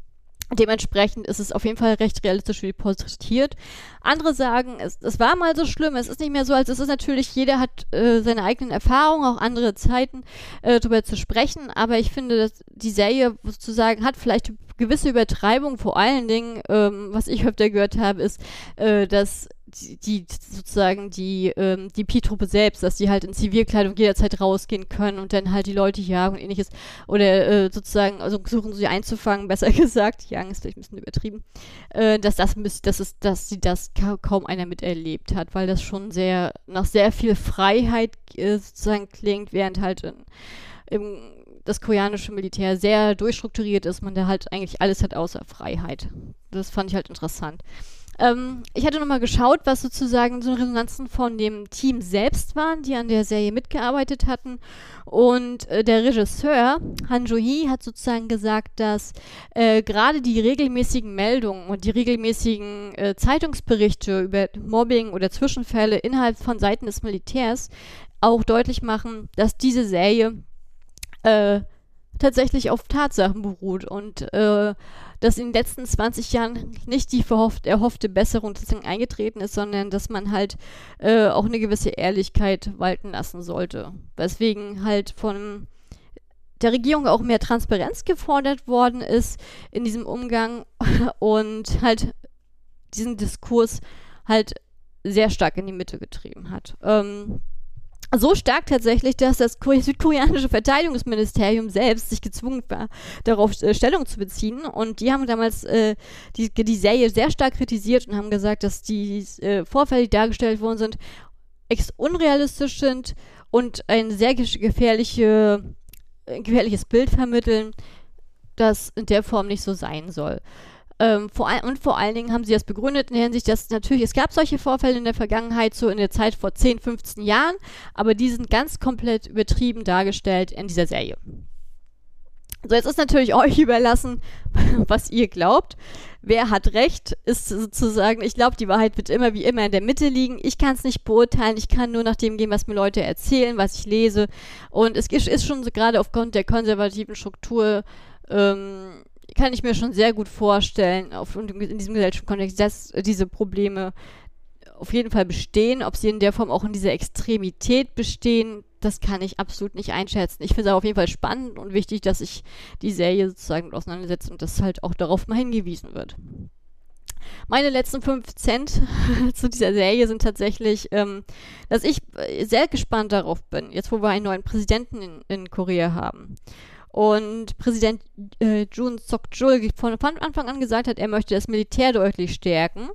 Dementsprechend ist es auf jeden Fall recht realistisch wie porträtiert. Andere sagen, es, es war mal so schlimm, es ist nicht mehr so, als es ist. Natürlich, jeder hat äh, seine eigenen Erfahrungen, auch andere Zeiten, äh, darüber zu sprechen, aber ich finde, dass die Serie sozusagen hat vielleicht gewisse Übertreibung, vor allen Dingen, ähm, was ich öfter gehört habe, ist, äh, dass die, sozusagen die, ähm, die Pi-Truppe selbst, dass die halt in Zivilkleidung jederzeit rausgehen können und dann halt die Leute jagen und ähnliches. Oder äh, sozusagen, also versuchen sie einzufangen, besser gesagt, jagen ist vielleicht ein bisschen übertrieben, äh, dass das dass es, dass sie das ka kaum einer miterlebt hat, weil das schon sehr nach sehr viel Freiheit äh, sozusagen klingt, während halt in, im das koreanische Militär sehr durchstrukturiert ist, man da halt eigentlich alles hat außer Freiheit. Das fand ich halt interessant. Ähm, ich hatte nochmal geschaut, was sozusagen so Resonanzen von dem Team selbst waren, die an der Serie mitgearbeitet hatten. Und äh, der Regisseur, Han Jo-hee, hat sozusagen gesagt, dass äh, gerade die regelmäßigen Meldungen und die regelmäßigen äh, Zeitungsberichte über Mobbing oder Zwischenfälle innerhalb von Seiten des Militärs auch deutlich machen, dass diese Serie äh, tatsächlich auf Tatsachen beruht und äh, dass in den letzten 20 Jahren nicht die verhofft, erhoffte Besserung eingetreten ist, sondern dass man halt äh, auch eine gewisse Ehrlichkeit walten lassen sollte. Weswegen halt von der Regierung auch mehr Transparenz gefordert worden ist in diesem Umgang und halt diesen Diskurs halt sehr stark in die Mitte getrieben hat. Ähm, so stark tatsächlich, dass das südkoreanische Verteidigungsministerium selbst sich gezwungen war, darauf äh, Stellung zu beziehen. Und die haben damals äh, die, die Serie sehr stark kritisiert und haben gesagt, dass die äh, Vorfälle, die dargestellt worden sind, ex unrealistisch sind und ein sehr gefährliche, äh, gefährliches Bild vermitteln, das in der Form nicht so sein soll. Ähm, vor ein, und vor allen Dingen haben sie das begründet in der Hinsicht, dass natürlich, es gab solche Vorfälle in der Vergangenheit, so in der Zeit vor 10, 15 Jahren, aber die sind ganz komplett übertrieben dargestellt in dieser Serie. So, jetzt ist natürlich euch überlassen, was ihr glaubt. Wer hat recht, ist sozusagen, ich glaube, die Wahrheit wird immer wie immer in der Mitte liegen. Ich kann es nicht beurteilen, ich kann nur nach dem gehen, was mir Leute erzählen, was ich lese. Und es ist schon so gerade aufgrund der konservativen Struktur ähm, kann ich mir schon sehr gut vorstellen, auf, in diesem gesellschaftlichen Kontext, dass diese Probleme auf jeden Fall bestehen. Ob sie in der Form auch in dieser Extremität bestehen, das kann ich absolut nicht einschätzen. Ich finde es auf jeden Fall spannend und wichtig, dass sich die Serie sozusagen auseinandersetzt und dass halt auch darauf mal hingewiesen wird. Meine letzten fünf Cent zu dieser Serie sind tatsächlich, ähm, dass ich sehr gespannt darauf bin, jetzt wo wir einen neuen Präsidenten in, in Korea haben. Und Präsident äh, Jun Suk-jul von Anfang an gesagt hat, er möchte das Militär deutlich stärken.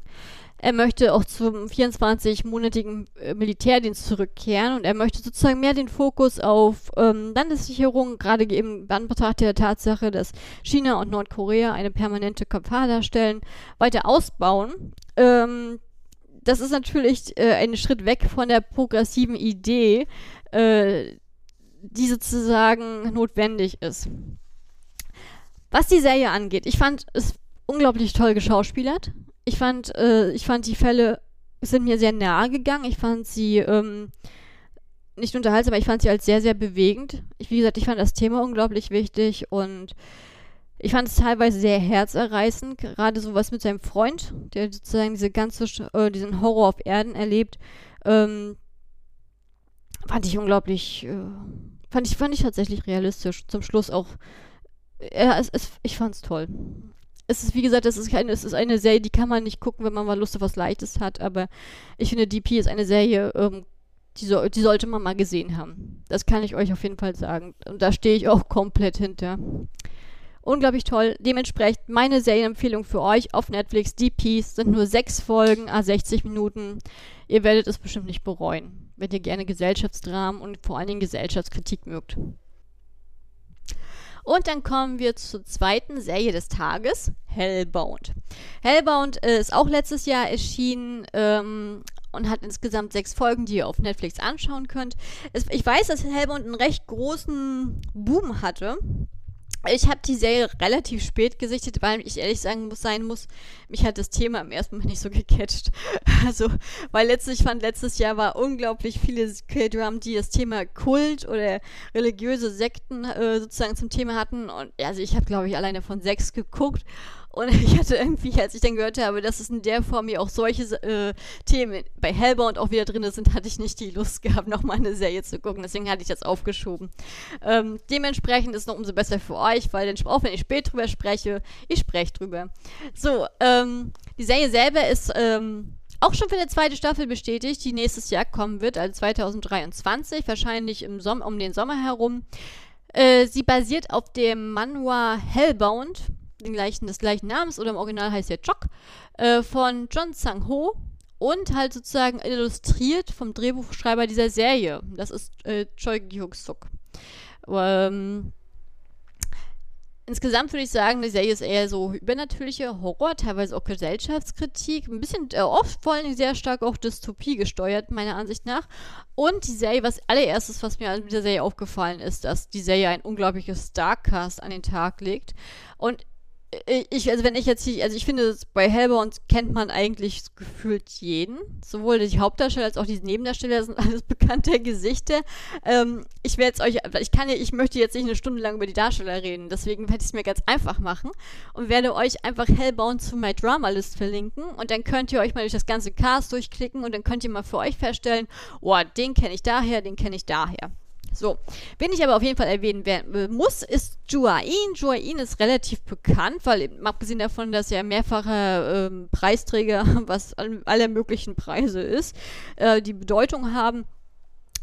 Er möchte auch zum 24-monatigen äh, Militärdienst zurückkehren und er möchte sozusagen mehr den Fokus auf ähm, Landessicherung, gerade eben in Betracht der Tatsache, dass China und Nordkorea eine permanente Gefahr darstellen, weiter ausbauen. Ähm, das ist natürlich äh, ein Schritt weg von der progressiven Idee, äh, die sozusagen notwendig ist. Was die Serie angeht, ich fand es unglaublich toll geschauspielert. Ich fand, äh, ich fand die Fälle sind mir sehr nahe gegangen. Ich fand sie ähm, nicht unterhaltsam, aber ich fand sie als sehr, sehr bewegend. Ich, wie gesagt, ich fand das Thema unglaublich wichtig und ich fand es teilweise sehr herzerreißend, gerade sowas mit seinem Freund, der sozusagen diese ganze, äh, diesen Horror auf Erden erlebt. Ähm, fand ich unglaublich, äh, fand ich, fand ich tatsächlich realistisch. Zum Schluss auch, ja, es, es, ich fand's toll. Es ist, wie gesagt, es ist, keine, es ist eine Serie, die kann man nicht gucken, wenn man mal Lust auf was Leichtes hat, aber ich finde, DP ist eine Serie, ähm, die, so, die sollte man mal gesehen haben. Das kann ich euch auf jeden Fall sagen. Und da stehe ich auch komplett hinter. Unglaublich toll. Dementsprechend meine Serienempfehlung für euch auf Netflix. DPs sind nur sechs Folgen, a 60 Minuten. Ihr werdet es bestimmt nicht bereuen wenn ihr gerne Gesellschaftsdramen und vor allen Dingen Gesellschaftskritik mögt. Und dann kommen wir zur zweiten Serie des Tages, Hellbound. Hellbound äh, ist auch letztes Jahr erschienen ähm, und hat insgesamt sechs Folgen, die ihr auf Netflix anschauen könnt. Es, ich weiß, dass Hellbound einen recht großen Boom hatte. Ich habe die Serie relativ spät gesichtet, weil ich ehrlich sagen muss, sein muss, mich hat das Thema im ersten Mal nicht so gecatcht. Also, weil letztlich fand letztes Jahr war unglaublich viele K-Drum, die das Thema Kult oder religiöse Sekten äh, sozusagen zum Thema hatten. Und also ich habe, glaube ich, alleine von sechs geguckt und ich hatte irgendwie, als ich dann gehört habe, dass es in der Form hier auch solche äh, Themen bei Hellbound auch wieder drin sind, hatte ich nicht die Lust gehabt, nochmal eine Serie zu gucken. Deswegen hatte ich das aufgeschoben. Ähm, dementsprechend ist es noch umso besser für euch, weil dann, auch wenn ich spät drüber spreche, ich spreche drüber. So, ähm, die Serie selber ist ähm, auch schon für eine zweite Staffel bestätigt, die nächstes Jahr kommen wird, also 2023, wahrscheinlich im Sommer, um den Sommer herum. Äh, sie basiert auf dem Manhwa Hellbound den gleichen, des gleichen Namens oder im Original heißt er Chok, äh, von John Sang-ho und halt sozusagen illustriert vom Drehbuchschreiber dieser Serie. Das ist äh, Choi Gyuk-suk. Ähm, insgesamt würde ich sagen, die Serie ist eher so übernatürliche Horror, teilweise auch Gesellschaftskritik, ein bisschen äh, oft vor allem sehr stark auch Dystopie gesteuert, meiner Ansicht nach. Und die Serie, was allererstes, was mir mit der Serie aufgefallen ist, dass die Serie ein unglaubliches Starcast an den Tag legt. Und ich, also wenn ich jetzt hier, also ich finde, bei Hellbound kennt man eigentlich gefühlt jeden. Sowohl die Hauptdarsteller als auch die Nebendarsteller sind alles bekannte Gesichter. Ähm, ich werde jetzt euch, ich kann ja, ich möchte jetzt nicht eine Stunde lang über die Darsteller reden, deswegen werde ich es mir ganz einfach machen und werde euch einfach Hellbound zu My Drama List verlinken und dann könnt ihr euch mal durch das ganze Cast durchklicken und dann könnt ihr mal für euch feststellen, oh, den kenne ich daher, den kenne ich daher. So, wen ich aber auf jeden Fall erwähnen muss, ist Juain. Juain ist relativ bekannt, weil abgesehen davon, dass er mehrfacher ähm, Preisträger, was aller möglichen Preise ist, äh, die Bedeutung haben,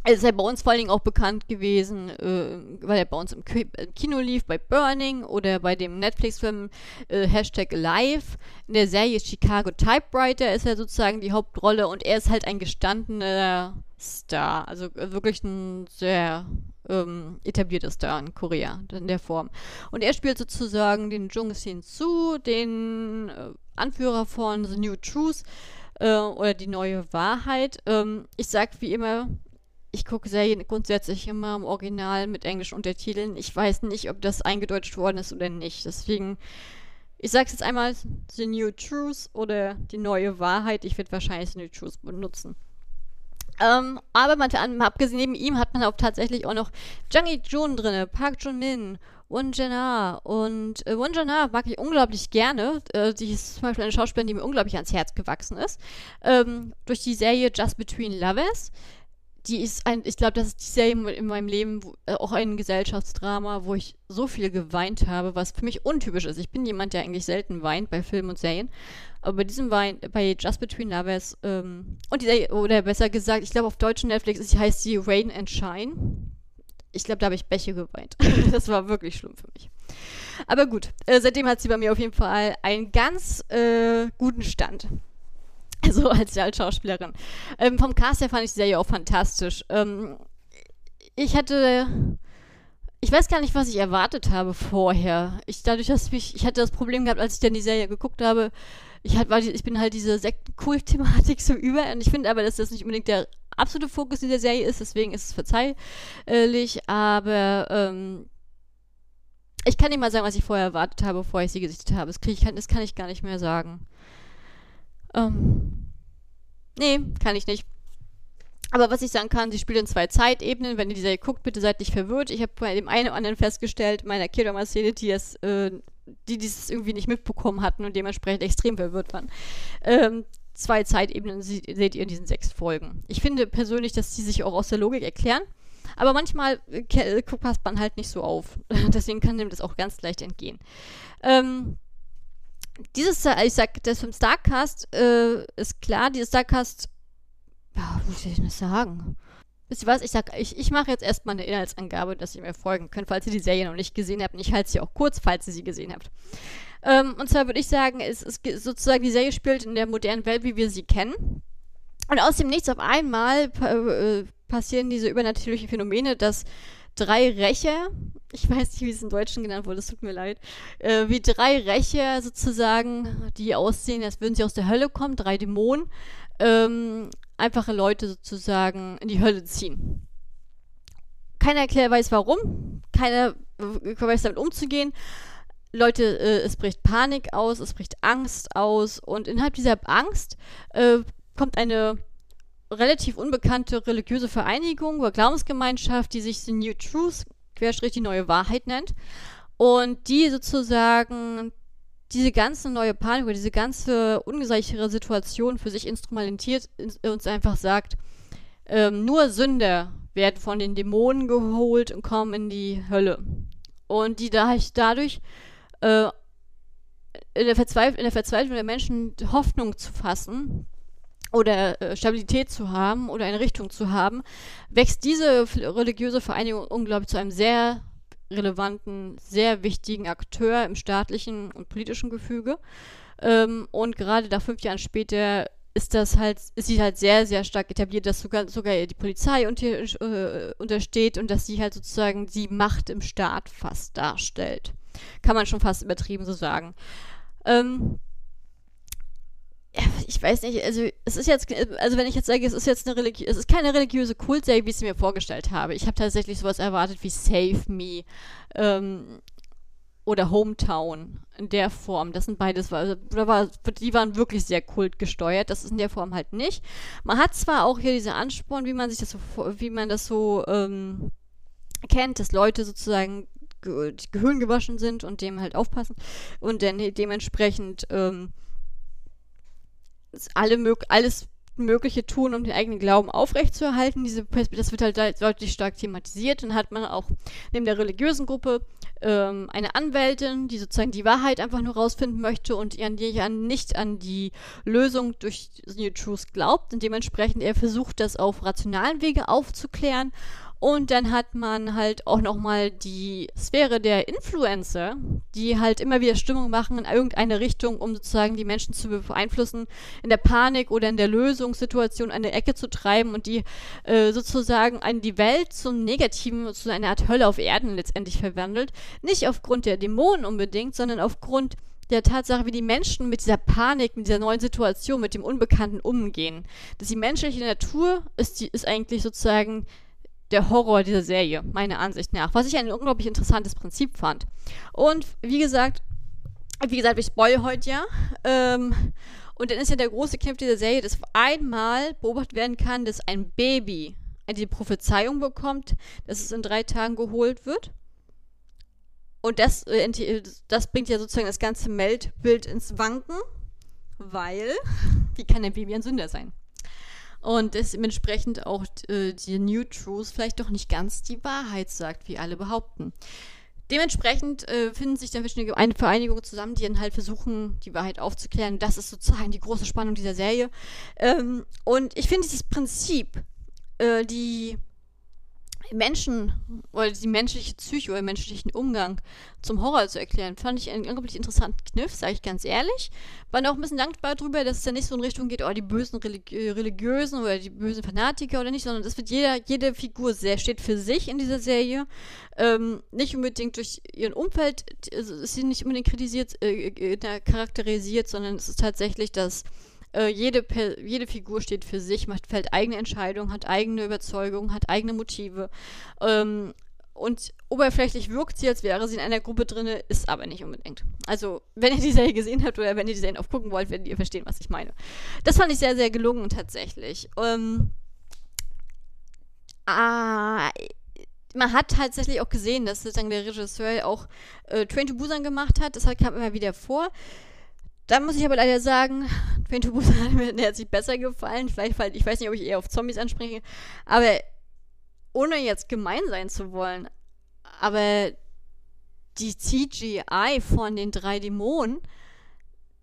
ist er bei uns vor allen Dingen auch bekannt gewesen, äh, weil er bei uns im, im, Kino lief, bei Burning oder bei dem Netflix-Film äh, Hashtag Live. In der Serie Chicago Typewriter ist er sozusagen die Hauptrolle und er ist halt ein gestandener Star. Also äh, wirklich ein sehr ähm, etablierter Star in Korea in der Form. Und er spielt sozusagen den Jung Sin Soo, den äh, Anführer von The New Truth äh, oder die neue Wahrheit. Ähm, ich sag wie immer, ich gucke Serien grundsätzlich immer im Original mit englischen Untertiteln. Ich weiß nicht, ob das eingedeutscht worden ist oder nicht. Deswegen, ich sage es jetzt einmal, The New Truth oder die neue Wahrheit. Ich werde wahrscheinlich The New Truth benutzen. Ähm, aber man, abgesehen neben ihm hat man auch tatsächlich auch noch Jang Jun drin, Park Jun Min, Won Jana und äh, Won Jana mag ich unglaublich gerne. Äh, die ist zum Beispiel eine Schauspielerin, die mir unglaublich ans Herz gewachsen ist. Ähm, durch die Serie Just Between Lovers die ist ein, ich glaube, das ist die Serie in meinem Leben, wo, äh, auch ein Gesellschaftsdrama, wo ich so viel geweint habe, was für mich untypisch ist. Ich bin jemand, der eigentlich selten weint bei Filmen und Serien. Aber bei diesem Wein, bei Just Between Lovers, ähm, und die oder besser gesagt, ich glaube auf deutschen Netflix ist, heißt sie Rain and Shine. Ich glaube, da habe ich Bäche geweint. das war wirklich schlimm für mich. Aber gut, äh, seitdem hat sie bei mir auf jeden Fall einen ganz äh, guten Stand. Also als, als Schauspielerin. Ähm, vom Cast her fand ich die Serie auch fantastisch. Ähm, ich hatte. Ich weiß gar nicht, was ich erwartet habe vorher. Ich, dadurch, dass ich, ich hatte das Problem gehabt, als ich dann die Serie geguckt habe, ich, halt, war, ich bin halt diese Sektenkult-Thematik so über und ich finde aber, dass das nicht unbedingt der absolute Fokus dieser Serie ist, deswegen ist es verzeihlich, aber ähm, ich kann nicht mal sagen, was ich vorher erwartet habe, bevor ich sie gesichtet habe. Das, ich, das kann ich gar nicht mehr sagen. Ähm, nee, kann ich nicht. Aber was ich sagen kann, sie spielt in zwei Zeitebenen. Wenn ihr die Serie guckt, bitte seid nicht verwirrt. Ich habe bei dem einen oder anderen festgestellt, meiner Kidoma-Szene, die es, äh, die dieses irgendwie nicht mitbekommen hatten und dementsprechend extrem verwirrt waren. Ähm, zwei Zeitebenen seht ihr in diesen sechs Folgen. Ich finde persönlich, dass die sich auch aus der Logik erklären. Aber manchmal äh, passt man halt nicht so auf. Deswegen kann dem das auch ganz leicht entgehen. Ähm, dieses, ich sag, das vom Starcast äh, ist klar, dieses Starcast, ja, soll ich das sagen? Wisst ihr was? Ich sag, ich, ich mache jetzt erstmal eine Inhaltsangabe, dass ihr mir folgen könnt, falls ihr die Serie noch nicht gesehen habt. Und ich halte sie auch kurz, falls ihr sie gesehen habt. Ähm, und zwar würde ich sagen, es ist sozusagen, die Serie spielt in der modernen Welt, wie wir sie kennen. Und aus dem Nichts auf einmal äh, passieren diese übernatürlichen Phänomene, dass drei Rächer, ich weiß nicht, wie es im Deutschen genannt wurde, es tut mir leid, äh, wie drei Rächer sozusagen, die aussehen, als würden sie aus der Hölle kommen, drei Dämonen, ähm, einfache Leute sozusagen in die Hölle ziehen. Keiner erklärt weiß warum, keiner weiß damit umzugehen. Leute, äh, es bricht Panik aus, es bricht Angst aus und innerhalb dieser Angst äh, kommt eine relativ unbekannte religiöse Vereinigung oder Glaubensgemeinschaft, die sich The New Truth, querstrich die neue Wahrheit nennt. Und die sozusagen diese ganze neue Panik oder diese ganze ungesichere Situation für sich instrumentalisiert und einfach sagt, ähm, nur Sünder werden von den Dämonen geholt und kommen in die Hölle. Und die da dadurch äh, in, der in der Verzweiflung der Menschen Hoffnung zu fassen, oder äh, Stabilität zu haben oder eine Richtung zu haben, wächst diese religiöse Vereinigung unglaublich zu einem sehr relevanten, sehr wichtigen Akteur im staatlichen und politischen Gefüge. Ähm, und gerade da fünf Jahre später ist das halt, ist sie halt sehr, sehr stark etabliert, dass sogar, sogar die Polizei unter, äh, untersteht und dass sie halt sozusagen die Macht im Staat fast darstellt. Kann man schon fast übertrieben so sagen. Ähm, ich weiß nicht, also es ist jetzt, also wenn ich jetzt sage, es ist jetzt eine religiöse, es ist keine religiöse Kultserie, wie ich sie mir vorgestellt habe. Ich habe tatsächlich sowas erwartet wie Save Me ähm, oder Hometown in der Form. Das sind beides, also, die waren wirklich sehr kultgesteuert. Das ist in der Form halt nicht. Man hat zwar auch hier diese Ansporn, wie man sich das so, wie man das so ähm, kennt, dass Leute sozusagen ge Gehirn gewaschen sind und dem halt aufpassen und dann dementsprechend ähm, alle mög alles Mögliche tun, um den eigenen Glauben aufrechtzuerhalten. Diese, das wird halt deutlich stark thematisiert. Dann hat man auch neben der religiösen Gruppe ähm, eine Anwältin, die sozusagen die Wahrheit einfach nur rausfinden möchte und an, nicht an die Lösung durch New Truth glaubt und dementsprechend er versucht, das auf rationalen Wege aufzuklären und dann hat man halt auch nochmal die Sphäre der Influencer, die halt immer wieder Stimmung machen in irgendeine Richtung, um sozusagen die Menschen zu beeinflussen, in der Panik oder in der Lösungssituation eine Ecke zu treiben und die äh, sozusagen an die Welt zum Negativen, zu einer Art Hölle auf Erden letztendlich verwandelt. Nicht aufgrund der Dämonen unbedingt, sondern aufgrund der Tatsache, wie die Menschen mit dieser Panik, mit dieser neuen Situation, mit dem Unbekannten umgehen. Dass die menschliche Natur ist, die, ist eigentlich sozusagen der Horror dieser Serie, meiner Ansicht nach. Was ich ein unglaublich interessantes Prinzip fand. Und wie gesagt, wie gesagt, ich spoil heute ja. Ähm, und dann ist ja der große Kniff dieser Serie, dass einmal beobachtet werden kann, dass ein Baby die Prophezeiung bekommt, dass es in drei Tagen geholt wird. Und das, äh, das bringt ja sozusagen das ganze Meldbild ins Wanken, weil, wie kann ein Baby ein Sünder sein? Und dementsprechend auch äh, die New Truth vielleicht doch nicht ganz die Wahrheit sagt, wie alle behaupten. Dementsprechend äh, finden sich dann verschiedene Vereinigungen zusammen, die dann halt versuchen, die Wahrheit aufzuklären. Das ist sozusagen die große Spannung dieser Serie. Ähm, und ich finde dieses Prinzip, äh, die Menschen oder die menschliche Psyche oder menschlichen Umgang zum Horror zu erklären, fand ich einen unglaublich interessanten Kniff, sage ich ganz ehrlich. War auch ein bisschen dankbar darüber, dass es ja nicht so in Richtung geht, oh, die bösen Religi äh, Religiösen oder die bösen Fanatiker oder nicht, sondern das wird jeder, jede Figur sehr, steht für sich in dieser Serie. Ähm, nicht unbedingt durch ihren Umfeld, ist sie nicht unbedingt kritisiert, äh, äh, charakterisiert, sondern es ist tatsächlich das äh, jede, jede Figur steht für sich, macht, fällt eigene Entscheidungen, hat eigene Überzeugungen, hat eigene Motive. Ähm, und oberflächlich wirkt sie, als wäre sie in einer Gruppe drin, ist aber nicht unbedingt. Also, wenn ihr die Serie gesehen habt oder wenn ihr die Serie aufgucken wollt, werdet ihr verstehen, was ich meine. Das fand ich sehr, sehr gelungen tatsächlich. Ähm, ah, man hat tatsächlich auch gesehen, dass sozusagen der Regisseur auch äh, Train to Busan gemacht hat. Das kam immer wieder vor. Da muss ich aber leider sagen, Train to Busan hat mir herzlich besser gefallen. Vielleicht, weil ich weiß nicht, ob ich eher auf Zombies anspreche. Aber ohne jetzt gemein sein zu wollen, aber die CGI von den drei Dämonen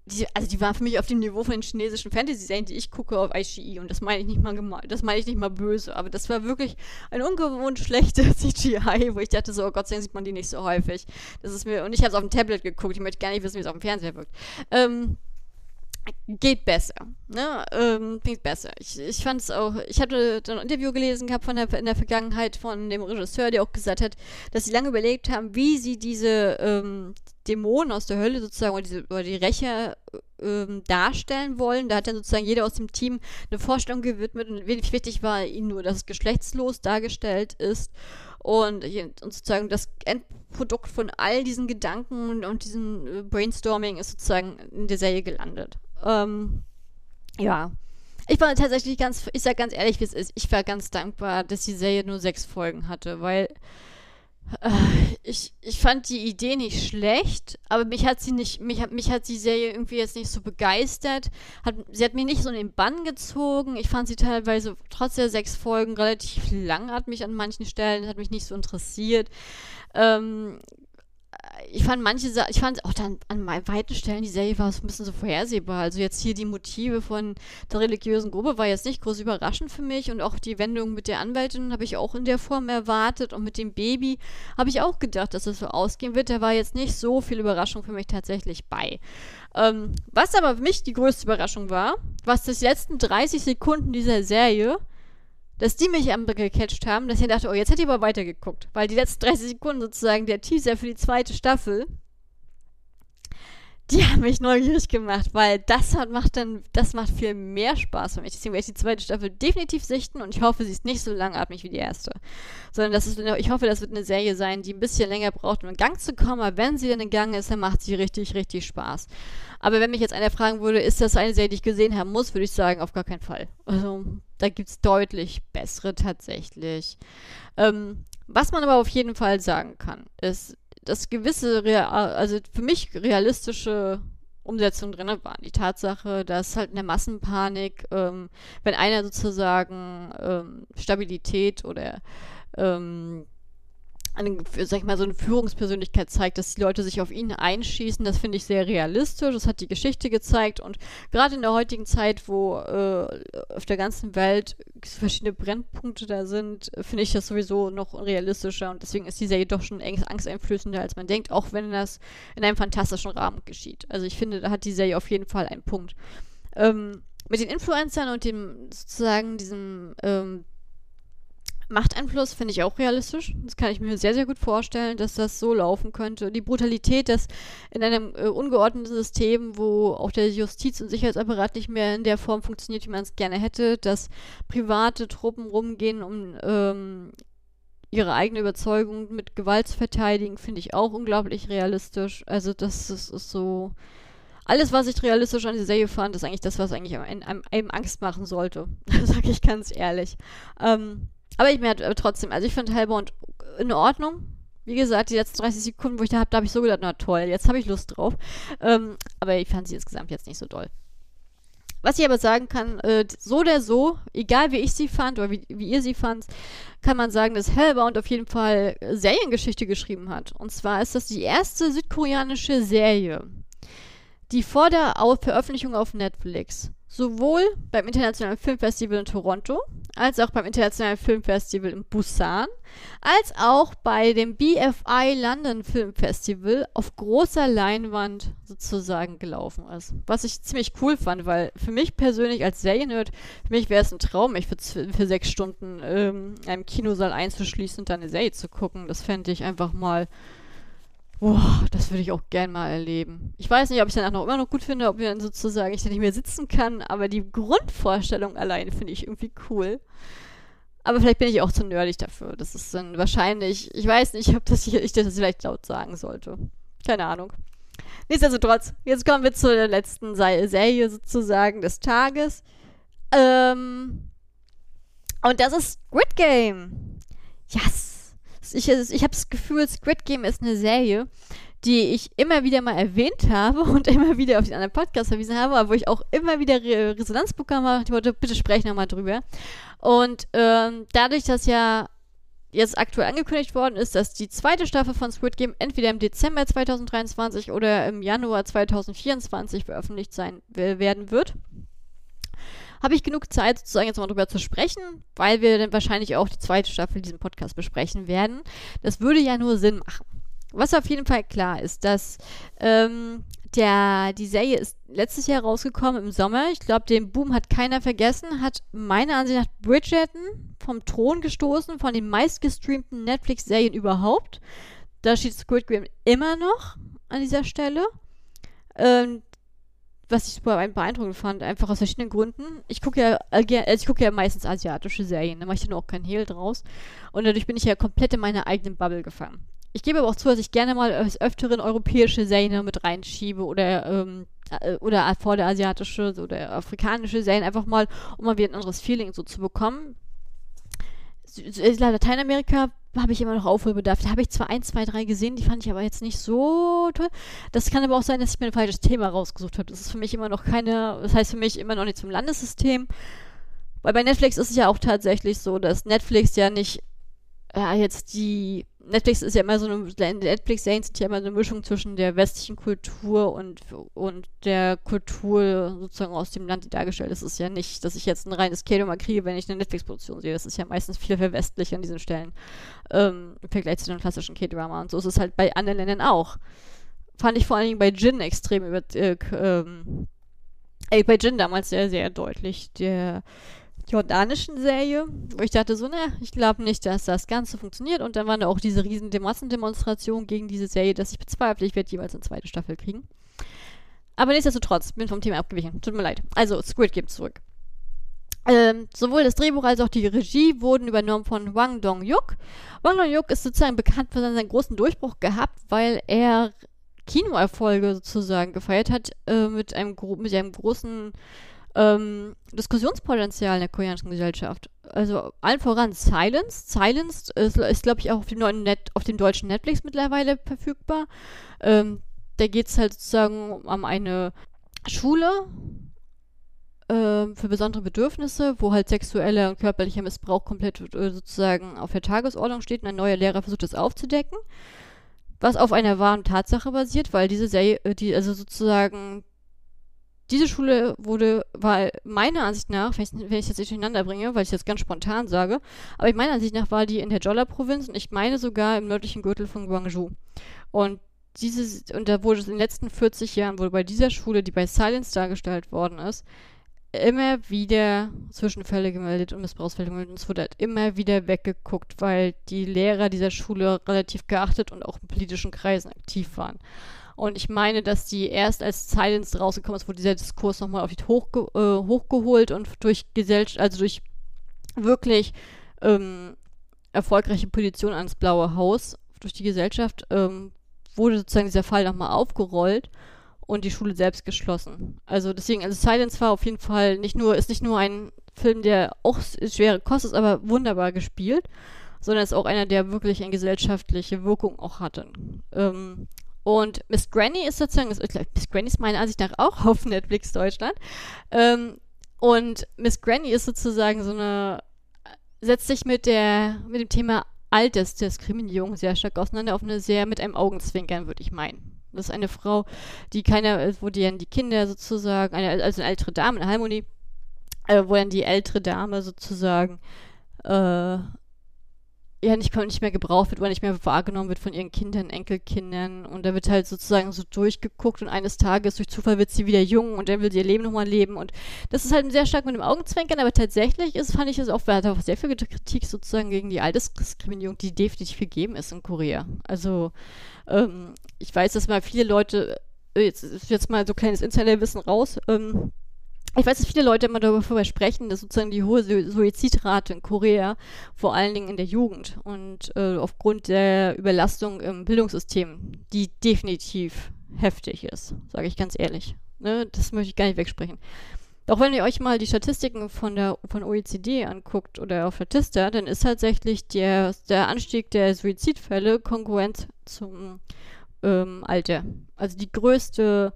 die, also die war für mich auf dem Niveau von den chinesischen Fantasy-Serien, die ich gucke auf ICI. Und das meine ich nicht mal das meine ich nicht mal böse. Aber das war wirklich ein ungewohnt schlechter CGI, wo ich dachte so, oh Gott sei Dank sieht man die nicht so häufig. Das ist mir, und ich habe es auf dem Tablet geguckt. Ich möchte gar nicht wissen, wie es auf dem Fernseher wirkt. Ähm, geht besser. Ne? Ähm, geht besser. Ich, ich fand es auch, ich hatte ein Interview gelesen gehabt von der, in der Vergangenheit von dem Regisseur, der auch gesagt hat, dass sie lange überlegt haben, wie sie diese ähm, Dämonen aus der Hölle sozusagen oder, diese, oder die Rächer ähm, darstellen wollen. Da hat dann sozusagen jeder aus dem Team eine Vorstellung gewidmet und wichtig war ihnen nur, dass es geschlechtslos dargestellt ist und, und sozusagen das Endprodukt von all diesen Gedanken und, und diesem äh, Brainstorming ist sozusagen in der Serie gelandet. Ähm, ja. Ich war tatsächlich ganz, ich sag ganz ehrlich, wie es ist, ich war ganz dankbar, dass die Serie nur sechs Folgen hatte, weil äh, ich, ich fand die Idee nicht schlecht, aber mich hat sie nicht, mich hat, mich hat die Serie irgendwie jetzt nicht so begeistert. Hat, sie hat mich nicht so in den Bann gezogen. Ich fand sie teilweise trotz der sechs Folgen relativ langatmig an manchen Stellen, hat mich nicht so interessiert. Ähm, ich fand manche, ich fand auch dann an weiten Stellen die Serie war so ein bisschen so vorhersehbar. Also jetzt hier die Motive von der religiösen Gruppe war jetzt nicht groß überraschend für mich und auch die Wendung mit der Anwältin habe ich auch in der Form erwartet und mit dem Baby habe ich auch gedacht, dass es so ausgehen wird. Da war jetzt nicht so viel Überraschung für mich tatsächlich bei. Ähm, was aber für mich die größte Überraschung war, was das letzten 30 Sekunden dieser Serie dass die mich am gecatcht haben, dass ich dachte, oh, jetzt hätte ich aber weitergeguckt. Weil die letzten 30 Sekunden sozusagen der Teaser für die zweite Staffel, die haben mich neugierig gemacht, weil das hat, macht dann, das macht viel mehr Spaß für mich. Deswegen werde ich die zweite Staffel definitiv sichten und ich hoffe, sie ist nicht so langatmig wie die erste. Sondern das ist, ich hoffe, das wird eine Serie sein, die ein bisschen länger braucht, um in Gang zu kommen, aber wenn sie dann in Gang ist, dann macht sie richtig, richtig Spaß. Aber wenn mich jetzt einer fragen würde, ist das eine Serie, die ich gesehen haben muss, würde ich sagen, auf gar keinen Fall. Also, da gibt es deutlich bessere tatsächlich. Ähm, was man aber auf jeden Fall sagen kann, ist, dass gewisse, Real also für mich realistische Umsetzung drin waren. Die Tatsache, dass halt in der Massenpanik, ähm, wenn einer sozusagen ähm, Stabilität oder ähm, eine, sag ich mal, so eine Führungspersönlichkeit zeigt, dass die Leute sich auf ihn einschießen. Das finde ich sehr realistisch. Das hat die Geschichte gezeigt. Und gerade in der heutigen Zeit, wo äh, auf der ganzen Welt verschiedene Brennpunkte da sind, finde ich das sowieso noch realistischer. Und deswegen ist die Serie doch schon angsteinflößender, als man denkt, auch wenn das in einem fantastischen Rahmen geschieht. Also ich finde, da hat die Serie auf jeden Fall einen Punkt. Ähm, mit den Influencern und dem sozusagen diesem ähm, Machteinfluss finde ich auch realistisch. Das kann ich mir sehr, sehr gut vorstellen, dass das so laufen könnte. Die Brutalität, dass in einem äh, ungeordneten System, wo auch der Justiz- und Sicherheitsapparat nicht mehr in der Form funktioniert, wie man es gerne hätte, dass private Truppen rumgehen, um ähm, ihre eigene Überzeugung mit Gewalt zu verteidigen, finde ich auch unglaublich realistisch. Also das, das ist so. Alles, was ich realistisch an dieser Serie fand, ist eigentlich das, was eigentlich einem, einem, Angst machen sollte. Sage ich ganz ehrlich. Ähm, aber ich mir trotzdem, also ich finde Hellbound in Ordnung. Wie gesagt, die letzten 30 Sekunden, wo ich da habe, da habe ich so gedacht, na toll, jetzt habe ich Lust drauf. Ähm, aber ich fand sie insgesamt jetzt nicht so doll. Was ich aber sagen kann, äh, so oder so, egal wie ich sie fand oder wie, wie ihr sie fand, kann man sagen, dass Hellbound auf jeden Fall Seriengeschichte geschrieben hat. Und zwar ist das die erste südkoreanische Serie, die vor der Veröffentlichung auf Netflix sowohl beim Internationalen Filmfestival in Toronto, als auch beim Internationalen Filmfestival in Busan, als auch bei dem BFI London Film Festival auf großer Leinwand sozusagen gelaufen ist. Was ich ziemlich cool fand, weil für mich persönlich als Seriennerd, für mich wäre es ein Traum, mich für, für sechs Stunden ähm, in einem Kinosaal einzuschließen und dann eine Serie zu gucken. Das fände ich einfach mal Boah, das würde ich auch gern mal erleben. Ich weiß nicht, ob ich danach noch immer noch gut finde, ob dann sozusagen ich da nicht mehr sitzen kann, aber die Grundvorstellung allein finde ich irgendwie cool. Aber vielleicht bin ich auch zu nerdig dafür. Das ist dann wahrscheinlich, ich weiß nicht, ob das ich, ich das vielleicht laut sagen sollte. Keine Ahnung. Nichtsdestotrotz, jetzt kommen wir zur letzten Serie sozusagen des Tages. Ähm, und das ist Squid Game. Yes! Ich, ich habe das Gefühl, Squid Game ist eine Serie, die ich immer wieder mal erwähnt habe und immer wieder auf den anderen Podcast verwiesen habe, aber wo ich auch immer wieder Re Resonanz bekommen habe. Ich wollte, bitte sprechen nochmal drüber. Und ähm, dadurch, dass ja jetzt aktuell angekündigt worden ist, dass die zweite Staffel von Squid Game entweder im Dezember 2023 oder im Januar 2024 veröffentlicht sein werden wird, habe ich genug Zeit, sozusagen jetzt mal drüber zu sprechen, weil wir dann wahrscheinlich auch die zweite Staffel diesem Podcast besprechen werden. Das würde ja nur Sinn machen. Was auf jeden Fall klar ist, dass ähm, der, die Serie ist letztes Jahr rausgekommen im Sommer. Ich glaube, den Boom hat keiner vergessen. Hat meiner Ansicht nach Bridgerton vom Thron gestoßen, von den meistgestreamten Netflix-Serien überhaupt. Da steht Squid Game immer noch an dieser Stelle. Ähm, was ich super beeindruckend fand, einfach aus verschiedenen Gründen. Ich gucke ja, also ich ja meistens asiatische Serien, da mache ich dann auch kein Hehl draus. Und dadurch bin ich ja komplett in meiner eigenen Bubble gefangen. Ich gebe aber auch zu, dass ich gerne mal als öfteren europäische Serien mit reinschiebe oder, ähm, äh, oder vor der asiatische oder afrikanische Serien, einfach mal, um mal wieder ein anderes Feeling so zu bekommen. Lateinamerika habe ich immer noch Aufholbedarf. Da habe ich zwar ein, zwei, drei gesehen, die fand ich aber jetzt nicht so toll. Das kann aber auch sein, dass ich mir ein falsches Thema rausgesucht habe. Das ist für mich immer noch keine, das heißt für mich immer noch nicht zum Landessystem. Weil bei Netflix ist es ja auch tatsächlich so, dass Netflix ja nicht ja, jetzt die Netflix ist ja immer so eine, Netflix-Serien sind ja immer eine Mischung zwischen der westlichen Kultur und, und der Kultur sozusagen aus dem Land, die dargestellt ist. Es ist ja nicht, dass ich jetzt ein reines K-Drama kriege, wenn ich eine Netflix-Produktion sehe. Das ist ja meistens viel verwestlich an diesen Stellen. Ähm, Im Vergleich zu den klassischen K-Drama. Und so ist es halt bei anderen Ländern auch. Fand ich vor allen Dingen bei Jin extrem über, äh, ähm, äh, bei Jin damals sehr, sehr deutlich. Der jordanischen Serie, wo ich dachte so, ne, ich glaube nicht, dass das Ganze funktioniert. Und dann waren da auch diese riesen Massendemonstrationen gegen diese Serie, dass ich bezweifle, ich werde jeweils eine zweite Staffel kriegen. Aber nichtsdestotrotz, bin vom Thema abgewichen. Tut mir leid. Also, Squid Game zurück. Ähm, sowohl das Drehbuch als auch die Regie wurden übernommen von Wang Dong-yuk. Wang Dong-yuk ist sozusagen bekannt für seinen großen Durchbruch gehabt, weil er Kinoerfolge sozusagen gefeiert hat äh, mit, einem mit einem großen ähm, Diskussionspotenzial in der koreanischen Gesellschaft. Also allen voran Silence. Silence ist, ist glaube ich, auch auf dem, neuen Net, auf dem deutschen Netflix mittlerweile verfügbar. Ähm, da geht es halt sozusagen um eine Schule äh, für besondere Bedürfnisse, wo halt sexueller und körperlicher Missbrauch komplett äh, sozusagen auf der Tagesordnung steht und ein neuer Lehrer versucht, das aufzudecken. Was auf einer wahren Tatsache basiert, weil diese Serie, äh, die, also sozusagen diese Schule wurde, war meiner Ansicht nach, wenn ich, das jetzt durcheinander bringe, weil ich das ganz spontan sage, aber meiner Ansicht nach war die in der Jolla-Provinz und ich meine sogar im nördlichen Gürtel von Guangzhou. Und dieses, und da wurde in den letzten 40 Jahren, wurde bei dieser Schule, die bei Silence dargestellt worden ist, immer wieder Zwischenfälle gemeldet und Missbrauchsfälle gemeldet. Und es wurde halt immer wieder weggeguckt, weil die Lehrer dieser Schule relativ geachtet und auch in politischen Kreisen aktiv waren. Und ich meine, dass die erst als Silence rausgekommen ist, wurde dieser Diskurs nochmal auf die hochge äh, hochgeholt und durch Gesellschaft, also durch wirklich ähm, erfolgreiche Position ans Blaue Haus, durch die Gesellschaft, ähm, wurde sozusagen dieser Fall nochmal aufgerollt und die Schule selbst geschlossen. Also deswegen, also Silence war auf jeden Fall nicht nur, ist nicht nur ein Film, der auch schwere Kost ist, aber wunderbar gespielt, sondern ist auch einer, der wirklich eine gesellschaftliche Wirkung auch hatte. Ähm, und Miss Granny ist sozusagen, ist, Miss Granny ist meiner Ansicht nach auch auf Netflix Deutschland. Ähm, und Miss Granny ist sozusagen so eine, setzt sich mit der, mit dem Thema Altersdiskriminierung sehr stark auseinander, auf eine sehr mit einem Augenzwinkern, würde ich meinen. Das ist eine Frau, die keine, wo die die Kinder sozusagen, eine, also eine ältere Dame, eine Harmonie, äh, wo dann die ältere Dame sozusagen äh, ja nicht, nicht mehr gebraucht wird oder nicht mehr wahrgenommen wird von ihren Kindern, Enkelkindern. Und da wird halt sozusagen so durchgeguckt und eines Tages durch Zufall wird sie wieder jung und dann will sie ihr Leben nochmal leben. Und das ist halt sehr stark mit dem Augenzwinkern, aber tatsächlich ist, fand ich es auch, da auch sehr viel Kritik sozusagen gegen die Altersdiskriminierung, die definitiv gegeben ist in Korea. Also, ähm, ich weiß, dass mal viele Leute, äh, jetzt, jetzt mal so kleines Insiderwissen raus, ähm, ich weiß, dass viele Leute immer darüber sprechen, dass sozusagen die hohe Suizidrate in Korea, vor allen Dingen in der Jugend und äh, aufgrund der Überlastung im Bildungssystem, die definitiv heftig ist, sage ich ganz ehrlich. Ne? Das möchte ich gar nicht wegsprechen. Auch wenn ihr euch mal die Statistiken von der von OECD anguckt oder auf Statista, dann ist tatsächlich der, der Anstieg der Suizidfälle konkurrent zum ähm, Alter. Also die größte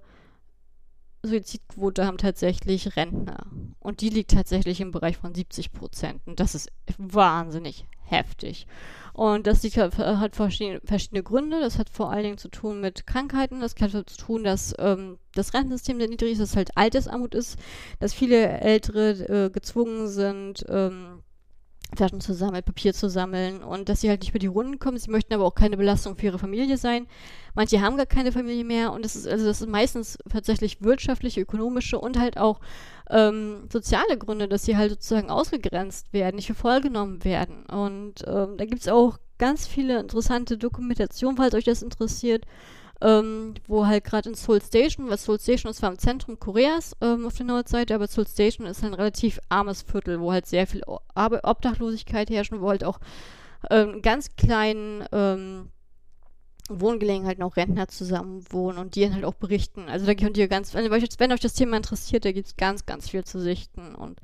Suizidquote haben tatsächlich Rentner. Und die liegt tatsächlich im Bereich von 70 Prozent. Und das ist wahnsinnig heftig. Und das liegt, hat verschiedene, verschiedene Gründe. Das hat vor allen Dingen zu tun mit Krankheiten. Das hat zu tun, dass ähm, das Rentensystem sehr niedrig ist, dass halt Altersarmut ist, dass viele Ältere äh, gezwungen sind, ähm, Flaschen zu sammeln, Papier zu sammeln und dass sie halt nicht über die Runden kommen. Sie möchten aber auch keine Belastung für ihre Familie sein. Manche haben gar keine Familie mehr und das ist also das ist meistens tatsächlich wirtschaftliche, ökonomische und halt auch ähm, soziale Gründe, dass sie halt sozusagen ausgegrenzt werden, nicht für voll genommen werden. Und ähm, da gibt es auch ganz viele interessante Dokumentationen, falls euch das interessiert ähm, wo halt gerade in Seoul Station, weil Seoul Station ist zwar im Zentrum Koreas ähm, auf der Nordseite, aber Seoul Station ist ein relativ armes Viertel, wo halt sehr viel Obdachlosigkeit herrscht und wo halt auch ähm, ganz kleinen ähm, Wohngelegenheiten auch Rentner zusammen wohnen und die halt auch berichten. Also da könnt ihr ganz, wenn euch, das Thema interessiert, da gibt es ganz, ganz viel zu sichten und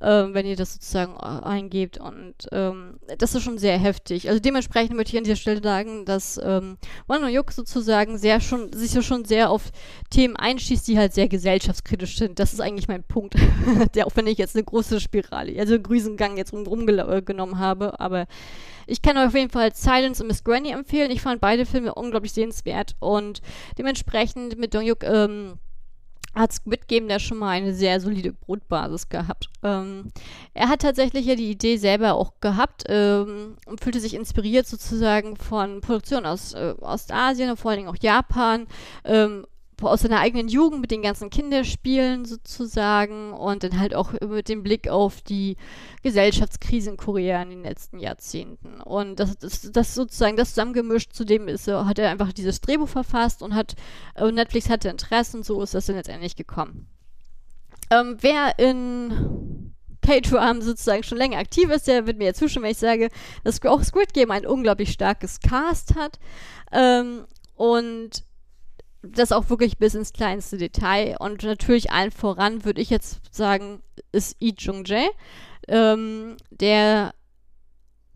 ähm, wenn ihr das sozusagen äh, eingebt. Und ähm, das ist schon sehr heftig. Also dementsprechend möchte ich an dieser Stelle sagen, dass ähm, Yuk sozusagen sehr schon, sich so schon sehr auf Themen einschießt, die halt sehr gesellschaftskritisch sind. Das ist eigentlich mein Punkt. der, auch wenn ich jetzt eine große Spirale, also einen Grüßengang jetzt rumgenommen rum habe, aber ich kann euch auf jeden Fall Silence und Miss Granny empfehlen. Ich fand beide Filme unglaublich sehenswert und dementsprechend mit Dong Yuk, ähm, hat Squid Game da schon mal eine sehr solide Brotbasis gehabt. Ähm, er hat tatsächlich ja die Idee selber auch gehabt ähm, und fühlte sich inspiriert sozusagen von Produktionen aus äh, Ostasien und vor allen Dingen auch Japan. Ähm, aus seiner eigenen Jugend mit den ganzen Kinderspielen sozusagen und dann halt auch mit dem Blick auf die Gesellschaftskrise in Korea in den letzten Jahrzehnten. Und das, das, das sozusagen das zusammengemischt, zudem ist, hat er einfach dieses Drehbuch verfasst und hat, und Netflix hatte Interesse und so ist das dann letztendlich gekommen. Ähm, wer in K-Drum sozusagen schon länger aktiv ist, der wird mir jetzt zustimmen, wenn ich sage, dass auch Squid Game ein unglaublich starkes Cast hat. Ähm, und das auch wirklich bis ins kleinste Detail. Und natürlich allen voran würde ich jetzt sagen, ist Lee Jung-jae, ähm, der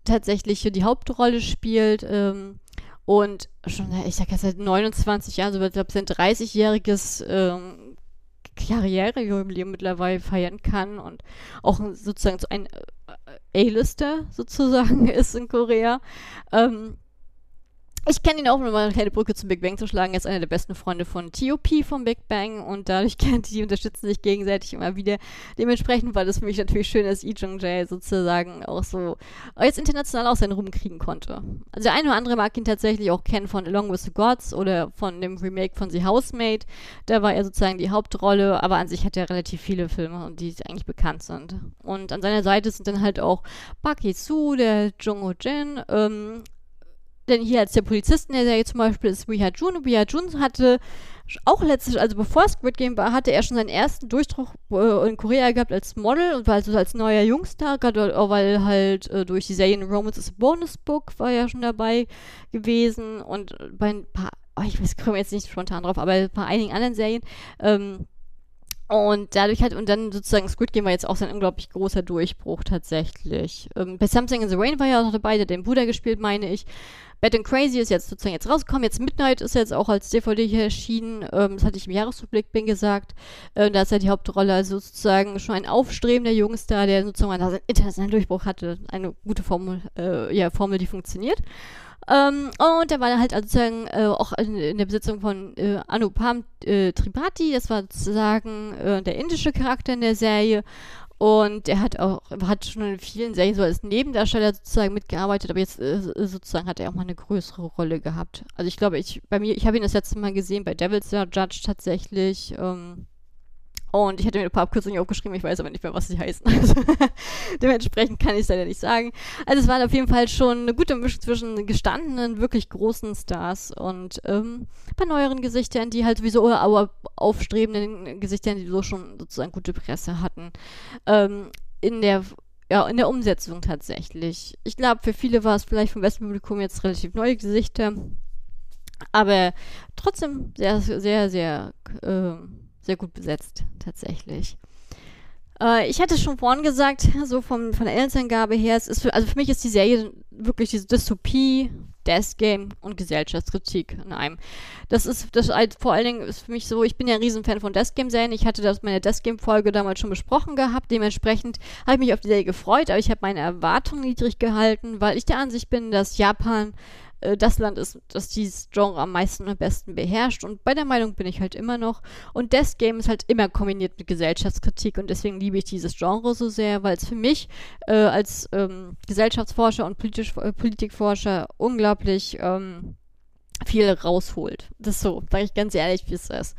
tatsächlich die Hauptrolle spielt. Ähm, und schon, ich sag ja seit 29 Jahren, so ich glaube, sein 30-jähriges ähm, Karrierejubiläum mittlerweile feiern kann und auch sozusagen so ein äh, A-Lister sozusagen ist in Korea. Ähm, ich kenne ihn auch, um mal eine kleine Brücke zum Big Bang zu schlagen. Er ist einer der besten Freunde von TOP vom Big Bang und dadurch kennt die unterstützen sich gegenseitig immer wieder. Dementsprechend war das für mich natürlich schön, dass Lee Jung Jae sozusagen auch so jetzt international auch seinen Ruhm kriegen konnte. Also der eine oder andere mag ihn tatsächlich auch kennen von Along with the Gods oder von dem Remake von The Housemaid. Da war er sozusagen die Hauptrolle, aber an sich hat er relativ viele Filme, die eigentlich bekannt sind. Und an seiner Seite sind dann halt auch Park Hee-soo, der Jung Ho-jin, ähm, denn hier als der Polizist in der Serie zum Beispiel ist Wee Ha-jun. Und Ha-jun hatte auch letztlich, also bevor Squid Game war, hatte er schon seinen ersten Durchbruch äh, in Korea gehabt als Model und war also als neuer Jungstar, gerade weil halt äh, durch die Serien Romance is a Bonus Book war er schon dabei gewesen und bei ein paar, oh, ich weiß, komme jetzt nicht spontan drauf, aber bei einigen anderen Serien, ähm, und dadurch hat, und dann sozusagen Squid Game war jetzt auch sein unglaublich großer Durchbruch tatsächlich. Ähm, bei Something in the Rain war er auch noch dabei, der den Bruder gespielt, meine ich. Bad and Crazy ist jetzt sozusagen jetzt rausgekommen. Jetzt Midnight ist jetzt auch als DVD hier erschienen. Ähm, das hatte ich im Jahresrückblick bin gesagt. Äh, da ist ja die Hauptrolle also sozusagen schon ein aufstrebender Jungstar, der sozusagen einen internationalen Durchbruch hatte. Eine gute Formel, äh, ja, Formel, die funktioniert. Ähm, und der war halt sozusagen äh, auch in, in, der Besitzung von äh, Anupam äh, Tripathi. Das war sozusagen äh, der indische Charakter in der Serie. Und er hat auch, hat schon in vielen Serien so als Nebendarsteller sozusagen mitgearbeitet, aber jetzt äh, sozusagen hat er auch mal eine größere Rolle gehabt. Also ich glaube, ich, bei mir, ich habe ihn das letzte Mal gesehen bei Devil's Judge tatsächlich. Ähm, und ich hatte mir ein paar Abkürzungen aufgeschrieben, ich weiß aber nicht mehr, was sie heißen. Also, dementsprechend kann ich es leider nicht sagen. Also es war auf jeden Fall schon eine gute Mischung zwischen gestandenen, wirklich großen Stars und ähm, ein paar neueren Gesichtern, die halt sowieso aber aufstrebenden Gesichtern, die so schon sozusagen gute Presse hatten. Ähm, in der ja, in der Umsetzung tatsächlich. Ich glaube, für viele war es vielleicht vom Westpublikum jetzt relativ neue Gesichter. Aber trotzdem sehr, sehr, sehr äh, sehr gut besetzt, tatsächlich. Äh, ich hatte schon vorhin gesagt, so vom, von der Inhaltsangabe her, es ist für, also für mich ist die Serie wirklich diese Dystopie, Death Game und Gesellschaftskritik in einem. Das ist, das halt vor allen Dingen ist für mich so, ich bin ja ein Riesenfan von Death Game Serien. Ich hatte das meine Death Game Folge damals schon besprochen gehabt. Dementsprechend habe ich mich auf die Serie gefreut, aber ich habe meine Erwartungen niedrig gehalten, weil ich der Ansicht bin, dass Japan äh, das Land ist, das dieses Genre am meisten und am besten beherrscht. Und bei der Meinung bin ich halt immer noch. Und Death Game ist halt immer kombiniert mit Gesellschaftskritik und deswegen liebe ich dieses Genre so sehr, weil es für mich äh, als ähm, Gesellschaftsforscher und politisch, äh, Politikforscher unglaublich ähm, viel rausholt. Das ist so, sage ich ganz ehrlich, wie es ist.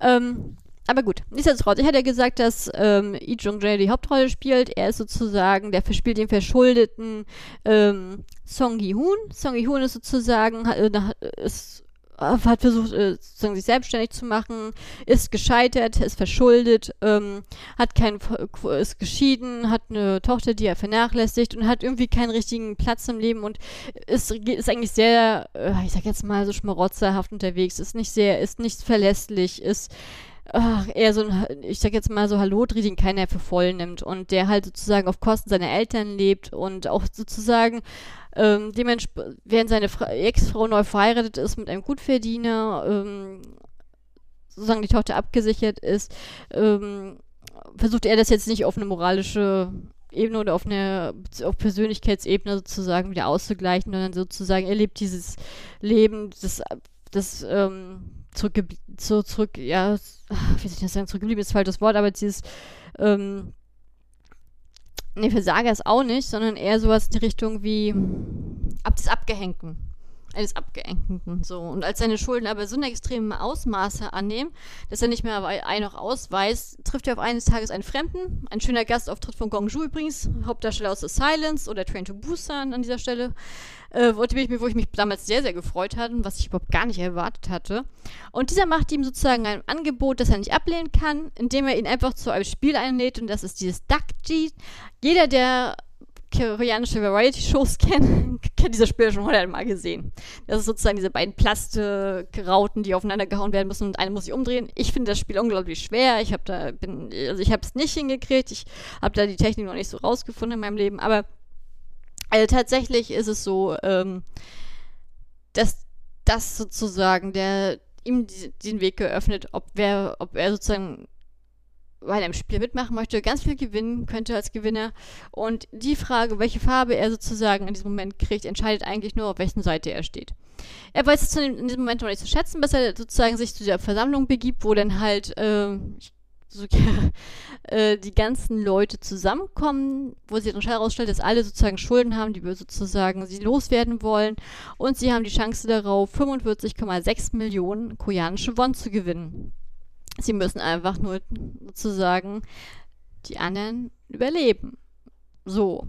Ähm, aber gut, nichtsdestotrotz, ich hatte ja gesagt, dass ähm, Lee Jung Jae die Hauptrolle spielt. Er ist sozusagen, der verspielt den verschuldeten ähm, Song Gi-hoon. Song Gi-hoon ist sozusagen, hat, äh, ist, äh, hat versucht, äh, sozusagen sich selbstständig zu machen, ist gescheitert, ist verschuldet, ähm, hat keinen, ist geschieden, hat eine Tochter, die er vernachlässigt und hat irgendwie keinen richtigen Platz im Leben und ist, ist eigentlich sehr, äh, ich sag jetzt mal so schmarotzerhaft unterwegs, ist nicht sehr, ist nicht verlässlich, ist ach, eher so ein, ich sag jetzt mal so Hallodri, den keiner für voll nimmt und der halt sozusagen auf Kosten seiner Eltern lebt und auch sozusagen ähm, dementsprechend, während seine Ex-Frau neu verheiratet ist mit einem Gutverdiener, ähm, sozusagen die Tochter abgesichert ist, ähm, versucht er das jetzt nicht auf eine moralische Ebene oder auf eine auf Persönlichkeitsebene sozusagen wieder auszugleichen, sondern sozusagen er lebt dieses Leben, das, das ähm, zurück, so zurück, ja, wie soll ich das sagen, zurückgeblieben ist falsches Wort, aber dieses, ähm, nee, Versager ist auch nicht, sondern eher sowas in die Richtung wie ab des Abgehängten. Eines Abgehängten, so. Und als seine Schulden aber so eine extreme Ausmaße annehmen, dass er nicht mehr ein noch ausweist, trifft er auf eines Tages einen Fremden, ein schöner Gastauftritt von Gong Ju übrigens, Hauptdarsteller aus The Silence oder Train to Busan an dieser Stelle, äh, wo, ich, wo ich mich damals sehr, sehr gefreut hatte und was ich überhaupt gar nicht erwartet hatte. Und dieser macht ihm sozusagen ein Angebot, das er nicht ablehnen kann, indem er ihn einfach zu einem Spiel einlädt und das ist dieses Duck-G. Jeder, der koreanische Variety-Shows kennt, kennt dieses Spiel schon hundertmal gesehen. Das ist sozusagen diese beiden Plastikrauten, die aufeinander gehauen werden müssen und eine muss sich umdrehen. Ich finde das Spiel unglaublich schwer. Ich habe da bin, also ich habe es nicht hingekriegt. Ich habe da die Technik noch nicht so rausgefunden in meinem Leben, aber also tatsächlich ist es so, ähm, dass das sozusagen der ihm den Weg geöffnet, ob wer, ob er sozusagen bei einem Spiel mitmachen möchte, ganz viel gewinnen könnte als Gewinner. Und die Frage, welche Farbe er sozusagen in diesem Moment kriegt, entscheidet eigentlich nur, auf welchen Seite er steht. Er weiß es in diesem Moment noch nicht zu schätzen, bis er sozusagen sich zu der Versammlung begibt, wo dann halt äh, so, äh, die ganzen Leute zusammenkommen, wo sich dann herausstellt, dass alle sozusagen Schulden haben, die wir sozusagen sie loswerden wollen. Und sie haben die Chance darauf, 45,6 Millionen koreanische Won zu gewinnen. Sie müssen einfach nur sozusagen die anderen überleben. So.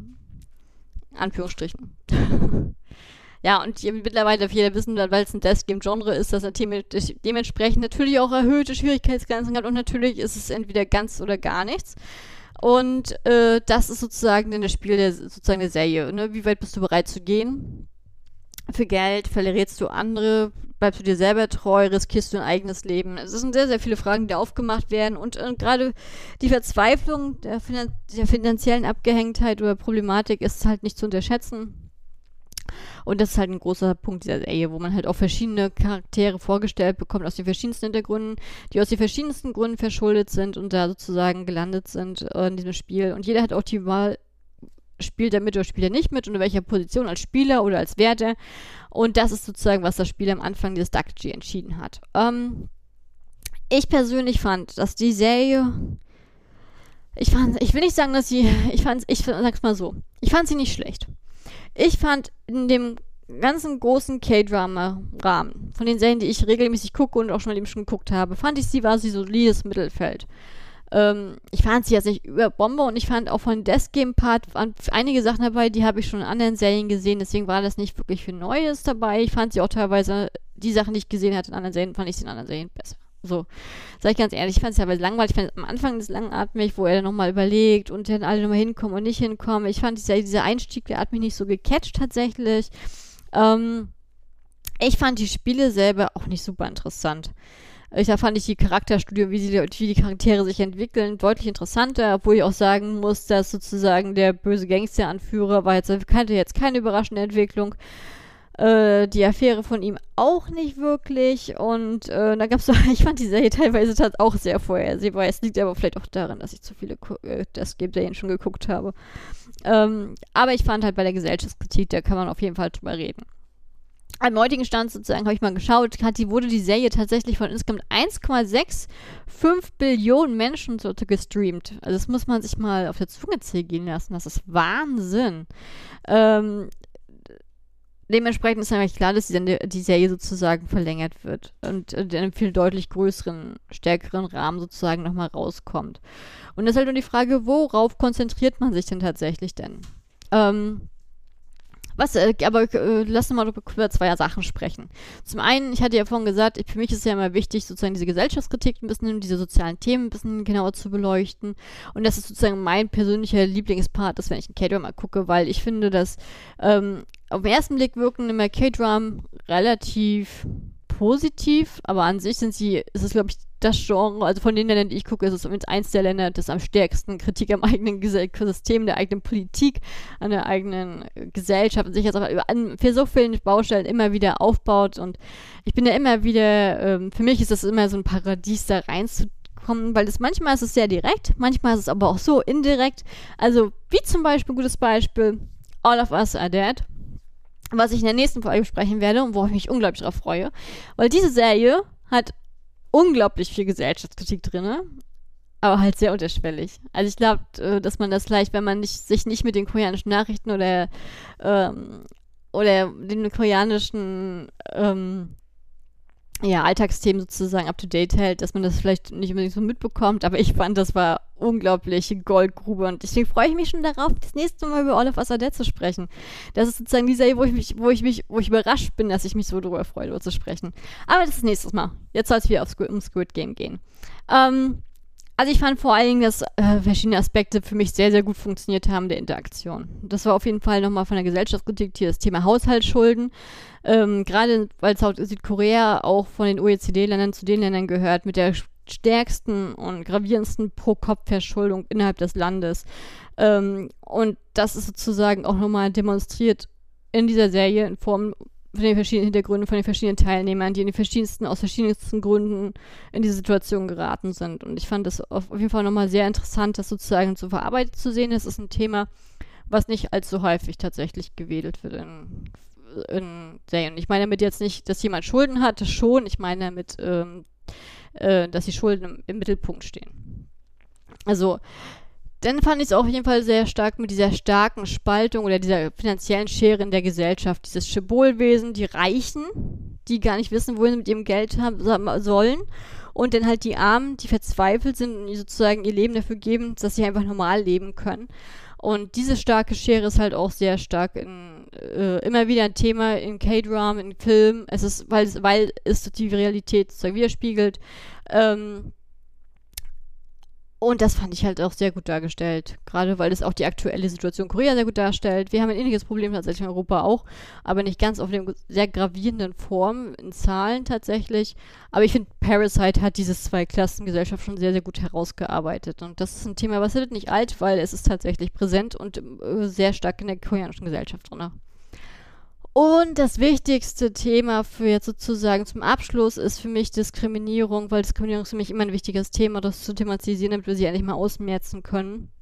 Anführungsstrichen. ja, und mittlerweile viele wissen, weil es ein Death Game Genre ist, dass er dementsprechend natürlich auch erhöhte Schwierigkeitsgrenzen hat und natürlich ist es entweder ganz oder gar nichts. Und äh, das ist sozusagen dann das Spiel der sozusagen der Serie. Ne? Wie weit bist du bereit zu gehen? Für Geld verrätst du andere, bleibst du dir selber treu, riskierst du ein eigenes Leben? Es sind sehr, sehr viele Fragen, die aufgemacht werden und äh, gerade die Verzweiflung der, Finan der finanziellen Abgehängtheit oder Problematik ist halt nicht zu unterschätzen. Und das ist halt ein großer Punkt dieser Serie, wo man halt auch verschiedene Charaktere vorgestellt bekommt aus den verschiedensten Hintergründen, die aus den verschiedensten Gründen verschuldet sind und da sozusagen gelandet sind äh, in diesem Spiel. Und jeder hat auch die Wahl, spielt er mit oder spielt er nicht mit und in welcher Position als Spieler oder als Werte. Und das ist sozusagen, was das Spiel am Anfang des Duck-G entschieden hat. Ähm, ich persönlich fand, dass die Serie. Ich fand, ich will nicht sagen, dass sie. Ich fand, ich sag's mal so. Ich fand sie nicht schlecht. Ich fand in dem ganzen großen K-Drama-Rahmen, von den Serien, die ich regelmäßig gucke und auch schon mal eben schon geguckt habe, fand ich sie war sie solides Mittelfeld. Ähm, ich fand sie jetzt nicht über Bombe und ich fand auch von Death Game Part einige Sachen dabei, die habe ich schon in anderen Serien gesehen, deswegen war das nicht wirklich viel Neues dabei. Ich fand sie auch teilweise, die Sachen, die ich gesehen hatte in anderen Serien, fand ich sie in anderen Serien besser. So, sag ich ganz ehrlich, ich fand es ja langweilig. Ich fand am Anfang des langatmig, wo er dann nochmal überlegt und dann alle nochmal hinkommen und nicht hinkommen. Ich fand dieser, dieser Einstieg, der hat mich nicht so gecatcht tatsächlich. Ähm, ich fand die Spiele selber auch nicht super interessant. Ich, da fand ich die Charakterstudie, wie, sie, wie die Charaktere sich entwickeln, deutlich interessanter, obwohl ich auch sagen muss, dass sozusagen der böse Gangster-Anführer war jetzt, kannte jetzt keine überraschende Entwicklung. Äh, die Affäre von ihm auch nicht wirklich. Und äh, da gab es ich fand die Serie teilweise auch sehr vorhersehbar. Es liegt aber vielleicht auch daran, dass ich zu viele äh, das Game-Serien schon geguckt habe. Ähm, aber ich fand halt bei der Gesellschaftskritik, da kann man auf jeden Fall drüber reden am heutigen Stand sozusagen habe ich mal geschaut, hat die, wurde die Serie tatsächlich von insgesamt 1,65 Billionen Menschen so gestreamt. Also das muss man sich mal auf der Zunge zergehen lassen. Das ist Wahnsinn. Ähm, dementsprechend ist eigentlich klar, dass die, die, Serie sozusagen verlängert wird und in einem viel deutlich größeren, stärkeren Rahmen sozusagen nochmal rauskommt. Und das ist halt nur die Frage, worauf konzentriert man sich denn tatsächlich denn? Ähm, was, äh, aber äh, lass uns mal über zwei Sachen sprechen. Zum einen, ich hatte ja vorhin gesagt, für mich ist es ja immer wichtig, sozusagen diese Gesellschaftskritik ein bisschen, diese sozialen Themen ein bisschen genauer zu beleuchten. Und das ist sozusagen mein persönlicher Lieblingspart, dass wenn ich einen K-Drama gucke, weil ich finde, dass ähm, auf den ersten Blick wirken immer K-Dram relativ positiv, aber an sich sind sie, ist es glaube ich das Genre, also von den Ländern, die ich gucke, ist es übrigens eins der Länder, das am stärksten Kritik am eigenen System, der eigenen Politik, an der eigenen Gesellschaft und sich jetzt auch an, für so vielen Baustellen immer wieder aufbaut. Und ich bin ja immer wieder, ähm, für mich ist das immer so ein Paradies, da reinzukommen, weil es manchmal ist es sehr direkt, manchmal ist es aber auch so indirekt, also wie zum Beispiel, gutes Beispiel, All of Us Are Dead, was ich in der nächsten Folge besprechen werde und worauf ich mich unglaublich darauf freue. Weil diese Serie hat unglaublich viel Gesellschaftskritik drin, aber halt sehr unterschwellig. Also ich glaube, äh, dass man das vielleicht, wenn man nicht, sich nicht mit den koreanischen Nachrichten oder, ähm, oder den koreanischen ähm, ja, Alltagsthemen sozusagen up to date hält, dass man das vielleicht nicht unbedingt so mitbekommt, aber ich fand, das war unglaubliche Goldgrube und deswegen freue ich mich schon darauf, das nächste Mal über Are Dead zu sprechen. Das ist sozusagen die Serie, wo ich mich, wo ich mich, wo ich überrascht bin, dass ich mich so darüber freue, darüber zu sprechen. Aber das ist nächstes Mal. Jetzt soll es wieder aufs, um Squid Game gehen. Ähm, also ich fand vor allen Dingen, dass äh, verschiedene Aspekte für mich sehr, sehr gut funktioniert haben der Interaktion. Das war auf jeden Fall nochmal von der Gesellschaftskritik hier das Thema Haushaltsschulden. Ähm, Gerade weil Südkorea auch von den OECD-Ländern zu den Ländern gehört mit der stärksten und gravierendsten Pro-Kopf-Verschuldung innerhalb des Landes. Ähm, und das ist sozusagen auch nochmal demonstriert in dieser Serie in Form von den verschiedenen Hintergründen, von den verschiedenen Teilnehmern, die in den verschiedensten, aus verschiedensten Gründen in diese Situation geraten sind. Und ich fand das auf, jeden Fall nochmal sehr interessant, das sozusagen so verarbeitet zu sehen. Das ist ein Thema, was nicht allzu häufig tatsächlich gewedelt wird in, in Serien. Ich meine damit jetzt nicht, dass jemand Schulden hat, das schon. Ich meine damit, ähm, äh, dass die Schulden im, im Mittelpunkt stehen. Also, dann fand ich es auf jeden Fall sehr stark mit dieser starken Spaltung oder dieser finanziellen Schere in der Gesellschaft. Dieses Schibolwesen, die Reichen, die gar nicht wissen, wohin sie mit ihrem Geld haben sollen. Und dann halt die Armen, die verzweifelt sind und sozusagen ihr Leben dafür geben, dass sie einfach normal leben können. Und diese starke Schere ist halt auch sehr stark in, äh, immer wieder ein Thema in K-Drama, in Filmen. Es ist, weil es, weil es die Realität sozusagen widerspiegelt. Ähm, und das fand ich halt auch sehr gut dargestellt. Gerade weil es auch die aktuelle Situation Korea sehr gut darstellt. Wir haben ein ähnliches Problem tatsächlich in Europa auch, aber nicht ganz auf dem sehr gravierenden Form, in Zahlen tatsächlich. Aber ich finde, Parasite hat dieses Zweiklassengesellschaft schon sehr, sehr gut herausgearbeitet. Und das ist ein Thema, was wird nicht alt, weil es ist tatsächlich präsent und äh, sehr stark in der koreanischen Gesellschaft drin. Und das wichtigste Thema für jetzt sozusagen zum Abschluss ist für mich Diskriminierung, weil Diskriminierung ist für mich immer ein wichtiges Thema, das zu thematisieren, damit wir sie endlich mal ausmerzen können.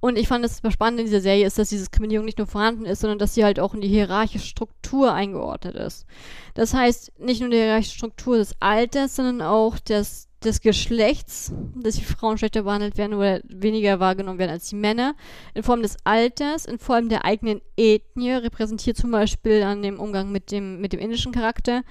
Und ich fand es spannend in dieser Serie ist, dass diese Diskriminierung nicht nur vorhanden ist, sondern dass sie halt auch in die hierarchische Struktur eingeordnet ist. Das heißt, nicht nur die hierarchische Struktur des Alters, sondern auch des, des Geschlechts, dass die Frauen schlechter behandelt werden oder weniger wahrgenommen werden als die Männer, in Form des Alters, in Form der eigenen Ethnie, repräsentiert zum Beispiel an dem Umgang mit dem, mit dem indischen Charakter,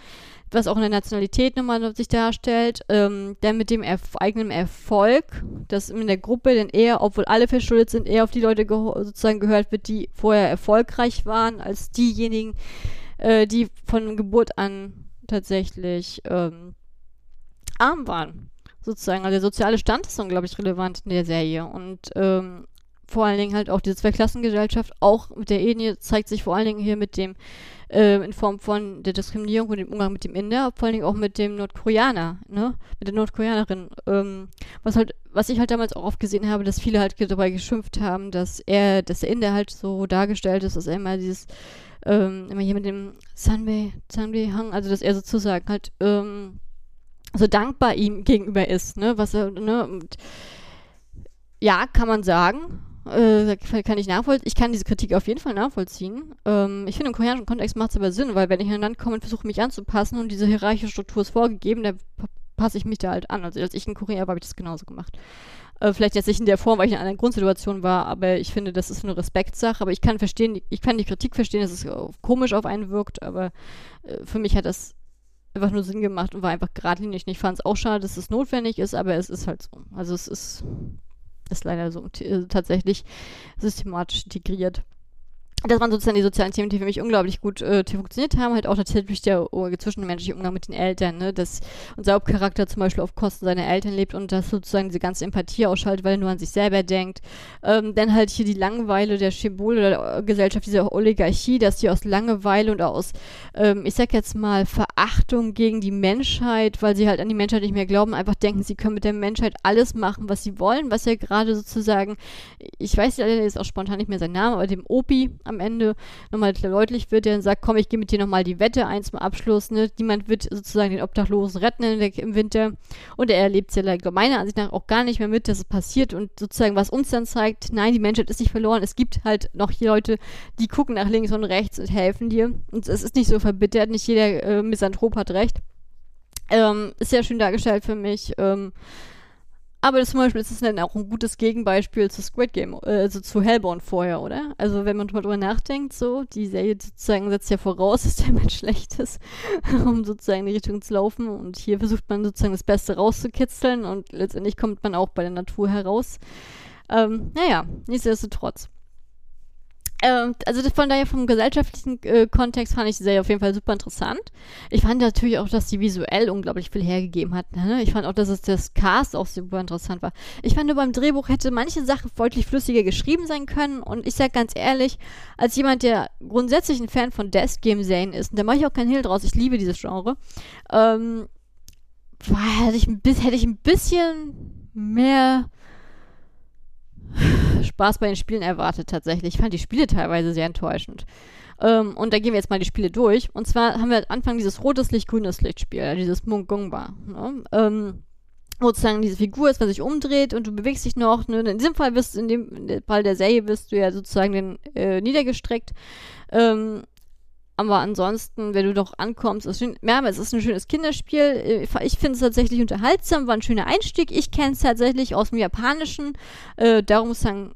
was auch in der Nationalität nochmal sich darstellt, ähm, dann mit dem Erf eigenen Erfolg, dass in der Gruppe dann eher, obwohl alle verschuldet sind, eher auf die Leute ge sozusagen gehört wird, die vorher erfolgreich waren, als diejenigen, äh, die von Geburt an tatsächlich ähm, arm waren. Sozusagen. Also der soziale Stand ist unglaublich relevant in der Serie. Und ähm, vor allen Dingen halt auch diese Zweiklassengesellschaft, auch mit der Ethnie, zeigt sich vor allen Dingen hier mit dem, äh, in Form von der Diskriminierung und dem Umgang mit dem Inder, vor allen Dingen auch mit dem Nordkoreaner, ne, mit der Nordkoreanerin. Ähm, was halt, was ich halt damals auch oft gesehen habe, dass viele halt dabei geschimpft haben, dass er, dass der Inder halt so dargestellt ist, dass er immer dieses, ähm, immer hier mit dem Sunway, Sunway Hang, also dass er sozusagen halt, ähm, so dankbar ihm gegenüber ist, ne, was er, ne, und ja, kann man sagen, äh, kann ich nachvollziehen. Ich kann diese Kritik auf jeden Fall nachvollziehen. Ähm, ich finde, im koreanischen Kontext macht es aber Sinn, weil wenn ich in ein Land komme und versuche, mich anzupassen und diese hierarchische Struktur ist vorgegeben, dann passe ich mich da halt an. Also als ich in Korea war, habe ich das genauso gemacht. Äh, vielleicht jetzt nicht in der Form, weil ich in einer Grundsituation war, aber ich finde, das ist eine Respektsache. Aber ich kann verstehen, ich kann die Kritik verstehen, dass es komisch auf einen wirkt, aber äh, für mich hat das einfach nur Sinn gemacht und war einfach geradlinig. Ich fand es auch schade, dass es notwendig ist, aber es ist halt so. Also es ist, ist leider so tatsächlich systematisch integriert das waren sozusagen die sozialen Themen, die für mich unglaublich gut äh, funktioniert haben. Halt auch natürlich der zwischenmenschliche Umgang mit den Eltern, ne? dass unser Hauptcharakter zum Beispiel auf Kosten seiner Eltern lebt und das sozusagen diese ganze Empathie ausschaltet, weil er nur an sich selber denkt. Ähm, dann halt hier die Langeweile der Schiebol oder der Gesellschaft, dieser Oligarchie, dass die aus Langeweile und aus, ähm, ich sag jetzt mal, Verachtung gegen die Menschheit, weil sie halt an die Menschheit nicht mehr glauben, einfach denken, sie können mit der Menschheit alles machen, was sie wollen, was ja gerade sozusagen, ich weiß ja jetzt auch spontan nicht mehr sein Name, aber dem Opi am Ende nochmal deutlich wird, der dann sagt, komm, ich gehe mit dir nochmal die Wette ein zum Abschluss. Ne? Niemand wird sozusagen den Obdachlosen retten im Winter. Und er erlebt es ja meiner Ansicht nach auch gar nicht mehr mit, dass es passiert. Und sozusagen, was uns dann zeigt, nein, die Menschheit ist nicht verloren. Es gibt halt noch hier Leute, die gucken nach links und rechts und helfen dir. Und es ist nicht so verbittert, nicht jeder äh, Misanthrop hat recht. Ähm, ist sehr schön dargestellt für mich. Ähm, aber zum Beispiel ist es dann auch ein gutes Gegenbeispiel zu Squid Game, äh, also zu Hellbourne vorher, oder? Also wenn man mal drüber nachdenkt, so, die Serie sozusagen setzt ja voraus, dass der Mensch schlecht ist, um sozusagen in die Richtung zu laufen. Und hier versucht man sozusagen das Beste rauszukitzeln und letztendlich kommt man auch bei der Natur heraus. Ähm, naja, nichtsdestotrotz. Ähm, also von daher vom gesellschaftlichen äh, Kontext fand ich die Serie auf jeden Fall super interessant. Ich fand natürlich auch, dass sie visuell unglaublich viel hergegeben hat. Ne? Ich fand auch, dass es das Cast auch super interessant war. Ich fand nur beim Drehbuch hätte manche Sache deutlich flüssiger geschrieben sein können. Und ich sag ganz ehrlich, als jemand, der grundsätzlich ein Fan von Death Game Serien ist, und da mache ich auch keinen Hehl draus, ich liebe dieses Genre, ähm, war, hätte, ich ein, hätte ich ein bisschen mehr Spaß bei den Spielen erwartet tatsächlich. Ich fand die Spiele teilweise sehr enttäuschend. Ähm, und da gehen wir jetzt mal die Spiele durch. Und zwar haben wir am Anfang dieses rotes Licht, grünes Lichtspiel, dieses Mungungba. Ne? Ähm, sozusagen diese Figur ist, was sich umdreht und du bewegst dich noch. Ne? In diesem Fall bist in dem Fall der Serie bist du ja sozusagen den, äh, niedergestreckt. Ähm, aber ansonsten, wenn du doch ankommst, ist schön, ja, es ist ein schönes Kinderspiel. Äh, ich finde es tatsächlich unterhaltsam, war ein schöner Einstieg. Ich kenne es tatsächlich aus dem Japanischen. Äh, darum ich sagen,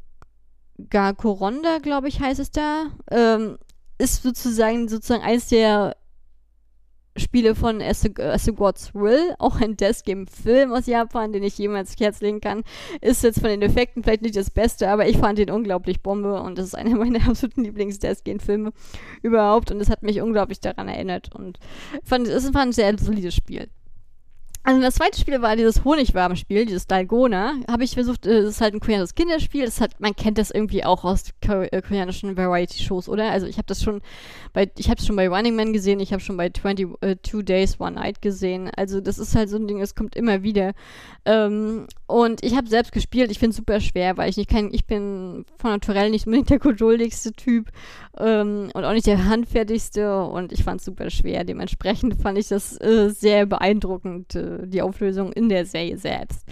Gakoronda, glaube ich, heißt es da. Ähm, ist sozusagen sozusagen eines der Spiele von As a, As a God's Will, auch ein Death Game Film aus Japan, den ich jemals ins Herz legen kann. Ist jetzt von den Effekten vielleicht nicht das Beste, aber ich fand ihn unglaublich Bombe und das ist einer meiner absoluten Lieblings-Death Game Filme überhaupt und es hat mich unglaublich daran erinnert und fand, es war ein sehr solides Spiel. Also das zweite Spiel war dieses Honigwabenspiel, dieses Dalgona. Habe ich versucht, äh, das ist halt ein koreanisches Kinderspiel. Das hat, man kennt das irgendwie auch aus äh, koreanischen Variety-Shows, oder? Also ich habe das schon bei, ich habe schon bei Running Man gesehen, ich habe schon bei 22 uh, Days One Night gesehen. Also das ist halt so ein Ding, es kommt immer wieder. Ähm, und ich habe selbst gespielt. Ich finde es super schwer, weil ich nicht kein, ich bin von Naturell nicht unbedingt der geduldigste Typ ähm, und auch nicht der handfertigste. Und ich fand es super schwer. Dementsprechend fand ich das äh, sehr beeindruckend. Äh, die Auflösung in der Serie selbst.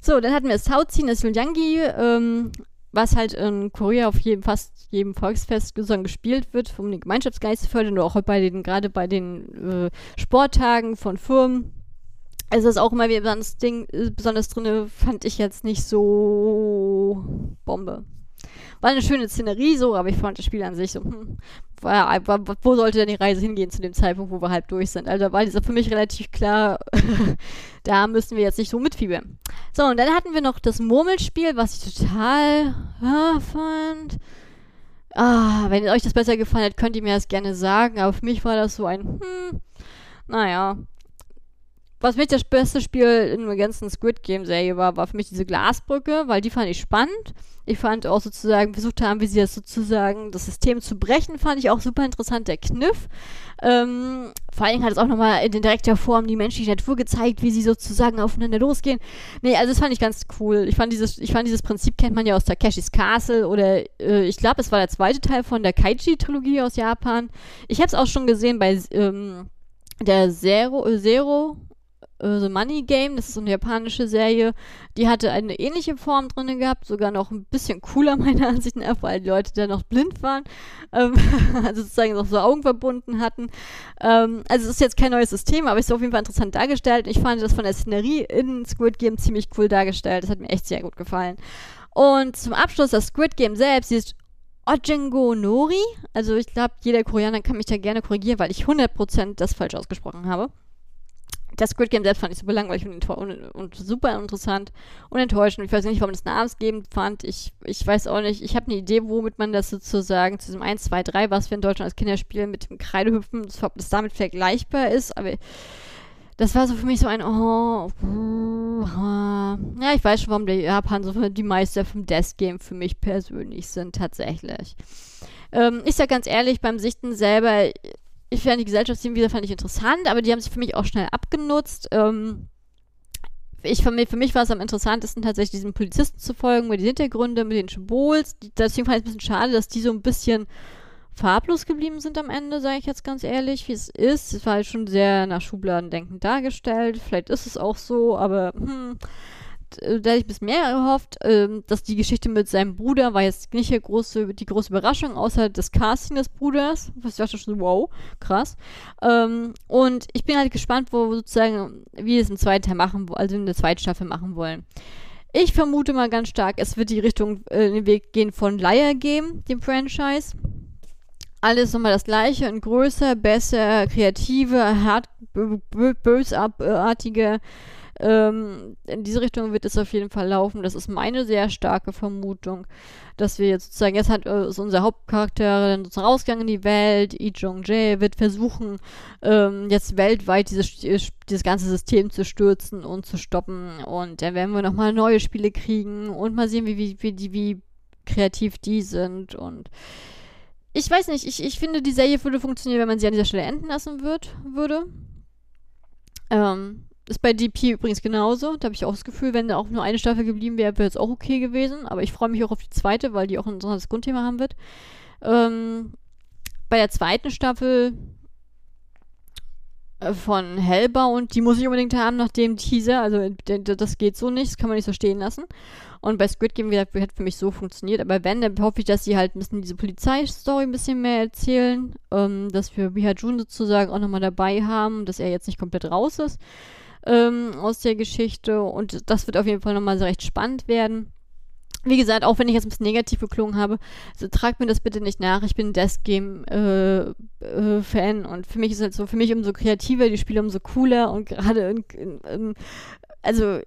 So, dann hatten wir Sauziehen, das Lulyangi, ähm, was halt in Korea auf jedem, fast jedem Volksfest gespielt wird, um den Gemeinschaftsgeist zu fördern, oder auch bei den, gerade bei den äh, Sporttagen von Firmen. Also ist auch immer wieder ein Ding, äh, besonders drin, fand ich jetzt nicht so Bombe. War eine schöne Szenerie so, aber ich fand das Spiel an sich so, hm, war, war, wo sollte denn die Reise hingehen zu dem Zeitpunkt, wo wir halb durch sind? Also da war dieser für mich relativ klar, da müssen wir jetzt nicht so mitfiebern. So, und dann hatten wir noch das Murmelspiel, was ich total ah, fand. Ah, wenn euch das besser gefallen hat, könnt ihr mir das gerne sagen, aber für mich war das so ein, hm, naja, was mich das beste Spiel in der ganzen Squid Game Serie war, war für mich diese Glasbrücke, weil die fand ich spannend. Ich fand auch sozusagen, versucht haben, wie sie das sozusagen, das System zu brechen, fand ich auch super interessant, der Kniff. Ähm, vor allen Dingen hat es auch nochmal in direkter Form die menschliche Natur gezeigt, wie sie sozusagen aufeinander losgehen. Nee, also das fand ich ganz cool. Ich fand dieses, ich fand dieses Prinzip kennt man ja aus Takeshis Castle oder äh, ich glaube, es war der zweite Teil von der Kaiji-Trilogie aus Japan. Ich habe es auch schon gesehen bei ähm, der Zero, äh, Zero The Money Game, das ist so eine japanische Serie, die hatte eine ähnliche Form drin gehabt, sogar noch ein bisschen cooler meiner Ansicht nach, weil die Leute da noch blind waren, ähm, also sozusagen noch so Augen verbunden hatten. Ähm, also es ist jetzt kein neues System, aber es ist auf jeden Fall interessant dargestellt. Ich fand das von der Szenerie in Squid Game ziemlich cool dargestellt. Das hat mir echt sehr gut gefallen. Und zum Abschluss das Squid Game selbst, dieses Ojengo Nori. Also ich glaube, jeder Koreaner kann mich da gerne korrigieren, weil ich 100% das falsch ausgesprochen habe das Squid Game selbst fand ich super langweilig und, und, und, super interessant und enttäuschend. Ich weiß nicht, warum das namensgebend fand. Ich, ich weiß auch nicht. Ich habe eine Idee, womit man das sozusagen zu diesem 1, 2, 3, was wir in Deutschland als Kinderspiel mit dem Kreidehüpfen, ob das damit vergleichbar ist, aber das war so für mich so ein, oh, uh, ja, ich weiß schon, warum der Japan so die Meister vom Death Game für mich persönlich sind, tatsächlich. Ähm, ich sag ganz ehrlich, beim Sichten selber, ich fand die Gesellschaftsthemen wieder fand ich interessant, aber die haben sich für mich auch schnell abgenutzt. Ähm, ich, für, mich, für mich war es am interessantesten, tatsächlich diesen Polizisten zu folgen, mit den Hintergründen, mit den Symbols. Deswegen fand ich es ein bisschen schade, dass die so ein bisschen farblos geblieben sind am Ende, sage ich jetzt ganz ehrlich, wie es ist. Es war halt schon sehr nach Schubladendenken dargestellt. Vielleicht ist es auch so, aber hm, da hätte ich bisschen mehr erhofft, ähm, dass die Geschichte mit seinem Bruder war jetzt nicht die große, die große Überraschung, außer das Casting des Bruders. Was ich dachte schon, wow, krass. Ähm, und ich bin halt gespannt, wo sozusagen, wie wir es im zweiten Teil machen, also in der zweiten Staffel machen wollen. Ich vermute mal ganz stark, es wird die Richtung, äh, den Weg gehen von Liar Game, dem Franchise. Alles nochmal das gleiche und größer, besser, kreativer, hart, bösartige ähm, in diese Richtung wird es auf jeden Fall laufen. Das ist meine sehr starke Vermutung, dass wir jetzt sozusagen, jetzt hat äh, ist unser Hauptcharakter dann sozusagen rausgegangen in die Welt. Lee Jong-jae wird versuchen, ähm, jetzt weltweit dieses, dieses ganze System zu stürzen und zu stoppen. Und dann werden wir nochmal neue Spiele kriegen und mal sehen, wie, wie, wie, wie kreativ die sind. Und ich weiß nicht, ich, ich finde, die Serie würde funktionieren, wenn man sie an dieser Stelle enden lassen wird, würde. Ähm, ist bei DP übrigens genauso. Da habe ich auch das Gefühl, wenn da auch nur eine Staffel geblieben wäre, wäre es auch okay gewesen. Aber ich freue mich auch auf die zweite, weil die auch ein interessantes Grundthema haben wird. Ähm, bei der zweiten Staffel äh, von Hellbound, die muss ich unbedingt haben nach dem Teaser. Also das geht so nicht, das kann man nicht so stehen lassen. Und bei Squid Game, gesagt, hat für mich so funktioniert. Aber wenn, dann hoffe ich, dass sie halt ein bisschen diese Polizeistory ein bisschen mehr erzählen. Ähm, dass wir Biha Jun sozusagen auch nochmal dabei haben, dass er jetzt nicht komplett raus ist ähm, aus der Geschichte. Und das wird auf jeden Fall nochmal recht spannend werden. Wie gesagt, auch wenn ich jetzt ein bisschen negativ geklungen habe, so, tragt mir das bitte nicht nach. Ich bin Death Game äh, äh, und für mich ist halt so, für mich umso kreativer die Spiele, umso cooler und gerade in, in, in, also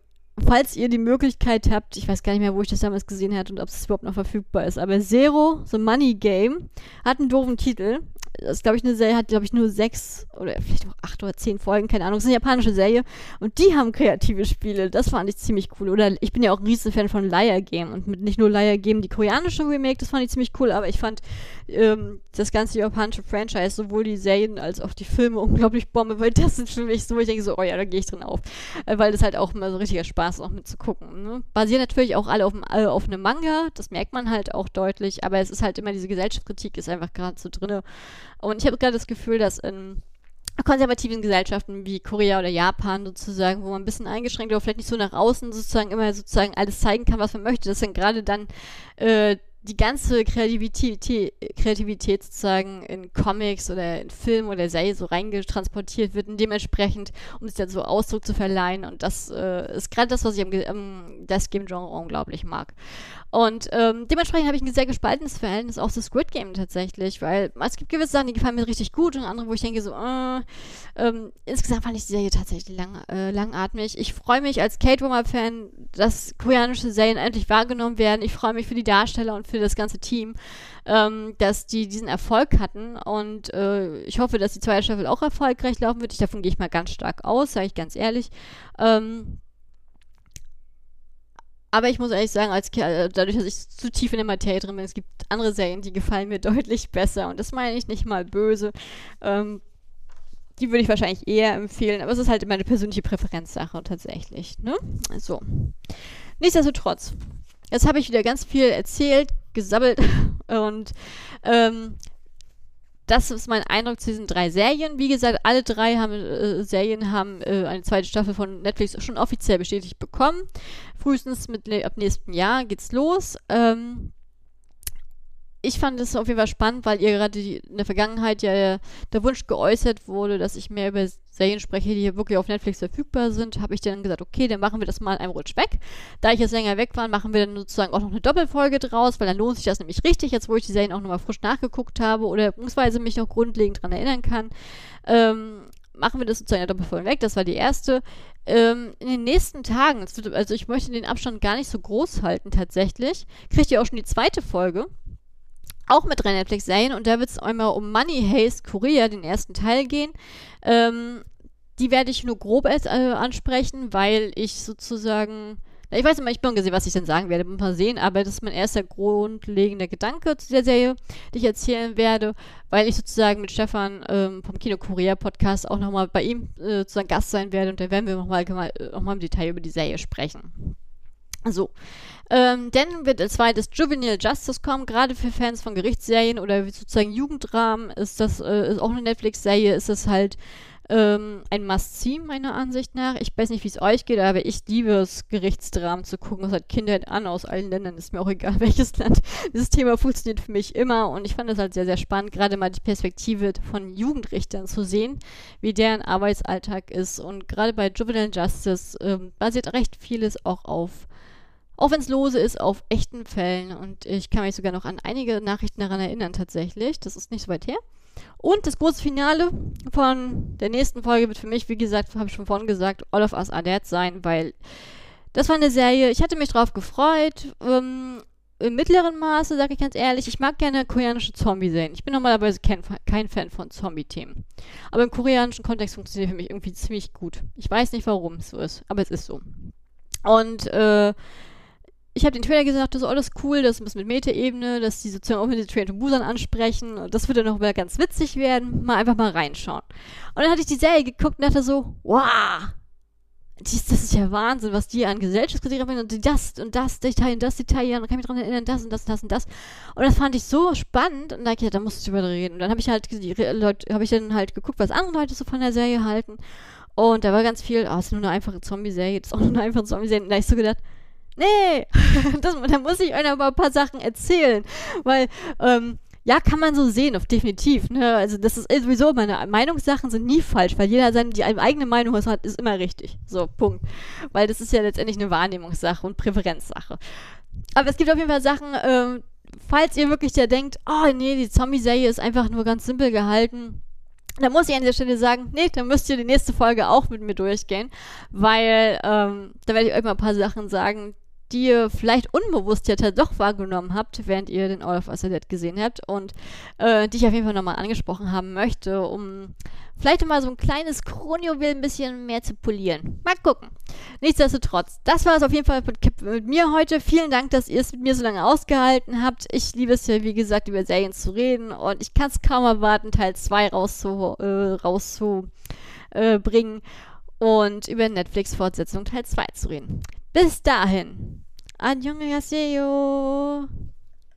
falls ihr die Möglichkeit habt, ich weiß gar nicht mehr, wo ich das damals gesehen habe und ob es überhaupt noch verfügbar ist, aber Zero, so Money Game, hat einen doofen Titel das ist, glaube ich, eine Serie, hat, glaube ich, nur sechs oder vielleicht auch acht oder zehn Folgen, keine Ahnung. Das ist eine japanische Serie und die haben kreative Spiele. Das fand ich ziemlich cool. Oder ich bin ja auch ein riesen Fan von Liar Game und mit nicht nur Liar Game, die koreanische Remake, das fand ich ziemlich cool, aber ich fand ähm, das ganze japanische Franchise, sowohl die Serien als auch die Filme unglaublich Bombe, weil das sind für mich so, ich denke so, oh ja, da gehe ich drin auf. Äh, weil das halt auch immer so richtiger Spaß ist, auch mitzugucken. Ne? Basieren natürlich auch alle auf, äh, auf einem Manga, das merkt man halt auch deutlich, aber es ist halt immer diese Gesellschaftskritik ist einfach gerade so drinne. Und ich habe gerade das Gefühl, dass in konservativen Gesellschaften wie Korea oder Japan sozusagen, wo man ein bisschen eingeschränkt oder vielleicht nicht so nach außen sozusagen immer sozusagen alles zeigen kann, was man möchte, dass dann gerade dann äh, die ganze Kreativität, Kreativität sozusagen in Comics oder in Film oder Serie so reingetransportiert wird und dementsprechend, um es dann so Ausdruck zu verleihen. Und das äh, ist gerade das, was ich am, am Death Game Genre unglaublich mag. Und ähm, dementsprechend habe ich ein sehr gespaltenes Verhältnis auch zu Squid Game tatsächlich, weil es gibt gewisse Sachen, die gefallen mir richtig gut und andere, wo ich denke so, äh, ähm, insgesamt fand ich die Serie tatsächlich lang, äh, langatmig. Ich freue mich als Kate Warmer-Fan, dass koreanische Serien endlich wahrgenommen werden. Ich freue mich für die Darsteller und für das ganze Team, ähm, dass die diesen Erfolg hatten und äh, ich hoffe, dass die zweite Staffel auch erfolgreich laufen wird. Ich, davon gehe ich mal ganz stark aus, sage ich ganz ehrlich. Ähm, aber ich muss ehrlich sagen, als äh, dadurch, dass ich zu tief in der Materie drin bin, es gibt andere Serien, die gefallen mir deutlich besser. Und das meine ich nicht mal böse. Ähm, die würde ich wahrscheinlich eher empfehlen, aber es ist halt immer eine persönliche Präferenzsache tatsächlich. Ne? So. Nichtsdestotrotz, jetzt habe ich wieder ganz viel erzählt, gesabbelt und ähm, das ist mein Eindruck zu diesen drei Serien. Wie gesagt, alle drei haben, äh, Serien haben äh, eine zweite Staffel von Netflix schon offiziell bestätigt bekommen. Frühestens mit, ab nächstem Jahr geht's los. Ähm, ich fand es auf jeden Fall spannend, weil ihr gerade in der Vergangenheit ja der Wunsch geäußert wurde, dass ich mehr über Serien spreche, die hier wirklich auf Netflix verfügbar sind, habe ich dann gesagt, okay, dann machen wir das mal in einem Rutsch weg. Da ich jetzt länger weg war, machen wir dann sozusagen auch noch eine Doppelfolge draus, weil dann lohnt sich das nämlich richtig, jetzt wo ich die Serien auch nochmal frisch nachgeguckt habe oder beziehungsweise mich noch grundlegend daran erinnern kann. Ähm, machen wir das sozusagen in der Doppelfolge weg. Das war die erste. Ähm, in den nächsten Tagen, wird, also ich möchte den Abstand gar nicht so groß halten tatsächlich, kriegt ihr auch schon die zweite Folge auch mit drei Netflix-Serien und da wird es einmal um Money Haste Korea, den ersten Teil gehen. Ähm, die werde ich nur grob äh, ansprechen, weil ich sozusagen. Ich weiß immer, ich bin gesehen, was ich denn sagen werde, mal sehen, aber das ist mein erster grundlegender Gedanke zu der Serie, die ich erzählen werde, weil ich sozusagen mit Stefan ähm, vom Kino Korea Podcast auch nochmal bei ihm äh, sozusagen Gast sein werde und da werden wir nochmal noch mal im Detail über die Serie sprechen. So. Ähm, dann wird als zweites Juvenile Justice kommen, gerade für Fans von Gerichtsserien oder sozusagen Jugendramen ist das äh, ist auch eine Netflix-Serie, ist das halt ähm, ein Must-See meiner Ansicht nach. Ich weiß nicht, wie es euch geht, aber ich liebe es, Gerichtsdramen zu gucken. Das hat Kindheit an aus allen Ländern, ist mir auch egal, welches Land. Dieses Thema funktioniert für mich immer und ich fand es halt sehr, sehr spannend, gerade mal die Perspektive von Jugendrichtern zu sehen, wie deren Arbeitsalltag ist. Und gerade bei Juvenile Justice ähm, basiert recht vieles auch auf auch wenn es lose ist, auf echten Fällen. Und ich kann mich sogar noch an einige Nachrichten daran erinnern, tatsächlich. Das ist nicht so weit her. Und das große Finale von der nächsten Folge wird für mich, wie gesagt, habe ich schon vorhin gesagt, All of Us Are Dead sein, weil das war eine Serie, ich hatte mich drauf gefreut. Ähm, Im mittleren Maße, sage ich ganz ehrlich, ich mag gerne koreanische Zombie-Serien. Ich bin normalerweise kein, kein Fan von Zombie-Themen. Aber im koreanischen Kontext funktioniert für mich irgendwie ziemlich gut. Ich weiß nicht, warum es so ist, aber es ist so. Und äh, ich habe den Trailer gesagt, das ist alles cool, das ist ein bisschen mit Meta-Ebene, dass die sozusagen auch mit den Train to Busan ansprechen und das dann noch mal ganz witzig werden. Mal einfach mal reinschauen. Und dann hatte ich die Serie geguckt und dachte so, wow, dies, das ist ja Wahnsinn, was die an Gesellschaftskritik haben und das und das Detail und das Detail, ja, und kann mich daran erinnern, das und das und das und das. Und das fand ich so spannend und da, ja, da musste ich drüber reden. Und dann habe ich halt Leute, habe ich dann halt geguckt, was andere Leute so von der Serie halten. Und da war ganz viel, oh, ist nur eine einfache Zombie-Serie, ist auch nur eine einfache Zombie-Serie. Und da habe ich so gedacht, nee, das, da muss ich euch aber ein paar Sachen erzählen. Weil, ähm, ja, kann man so sehen, auf definitiv. Ne? Also das ist sowieso, meine Meinungssachen sind nie falsch, weil jeder seine die eigene Meinung hat, ist immer richtig. So, Punkt. Weil das ist ja letztendlich eine Wahrnehmungssache und Präferenzsache. Aber es gibt auf jeden Fall Sachen, ähm, falls ihr wirklich ja denkt, oh nee, die Zombie-Serie ist einfach nur ganz simpel gehalten, da muss ich an dieser Stelle sagen, nee, dann müsst ihr die nächste Folge auch mit mir durchgehen, weil ähm, da werde ich euch mal ein paar Sachen sagen, die ihr vielleicht unbewusst ja doch wahrgenommen habt, während ihr den All of Us Dead gesehen habt und äh, die ich auf jeden Fall nochmal angesprochen haben möchte, um vielleicht mal so ein kleines Kronjuwel ein bisschen mehr zu polieren. Mal gucken. Nichtsdestotrotz, das war es auf jeden Fall mit, mit mir heute. Vielen Dank, dass ihr es mit mir so lange ausgehalten habt. Ich liebe es ja, wie gesagt, über Serien zu reden und ich kann es kaum erwarten, Teil 2 rauszubringen. Äh, rauszu, äh, und über Netflix-Fortsetzung Teil 2 zu reden. Bis dahin. Annyeonghaseyo.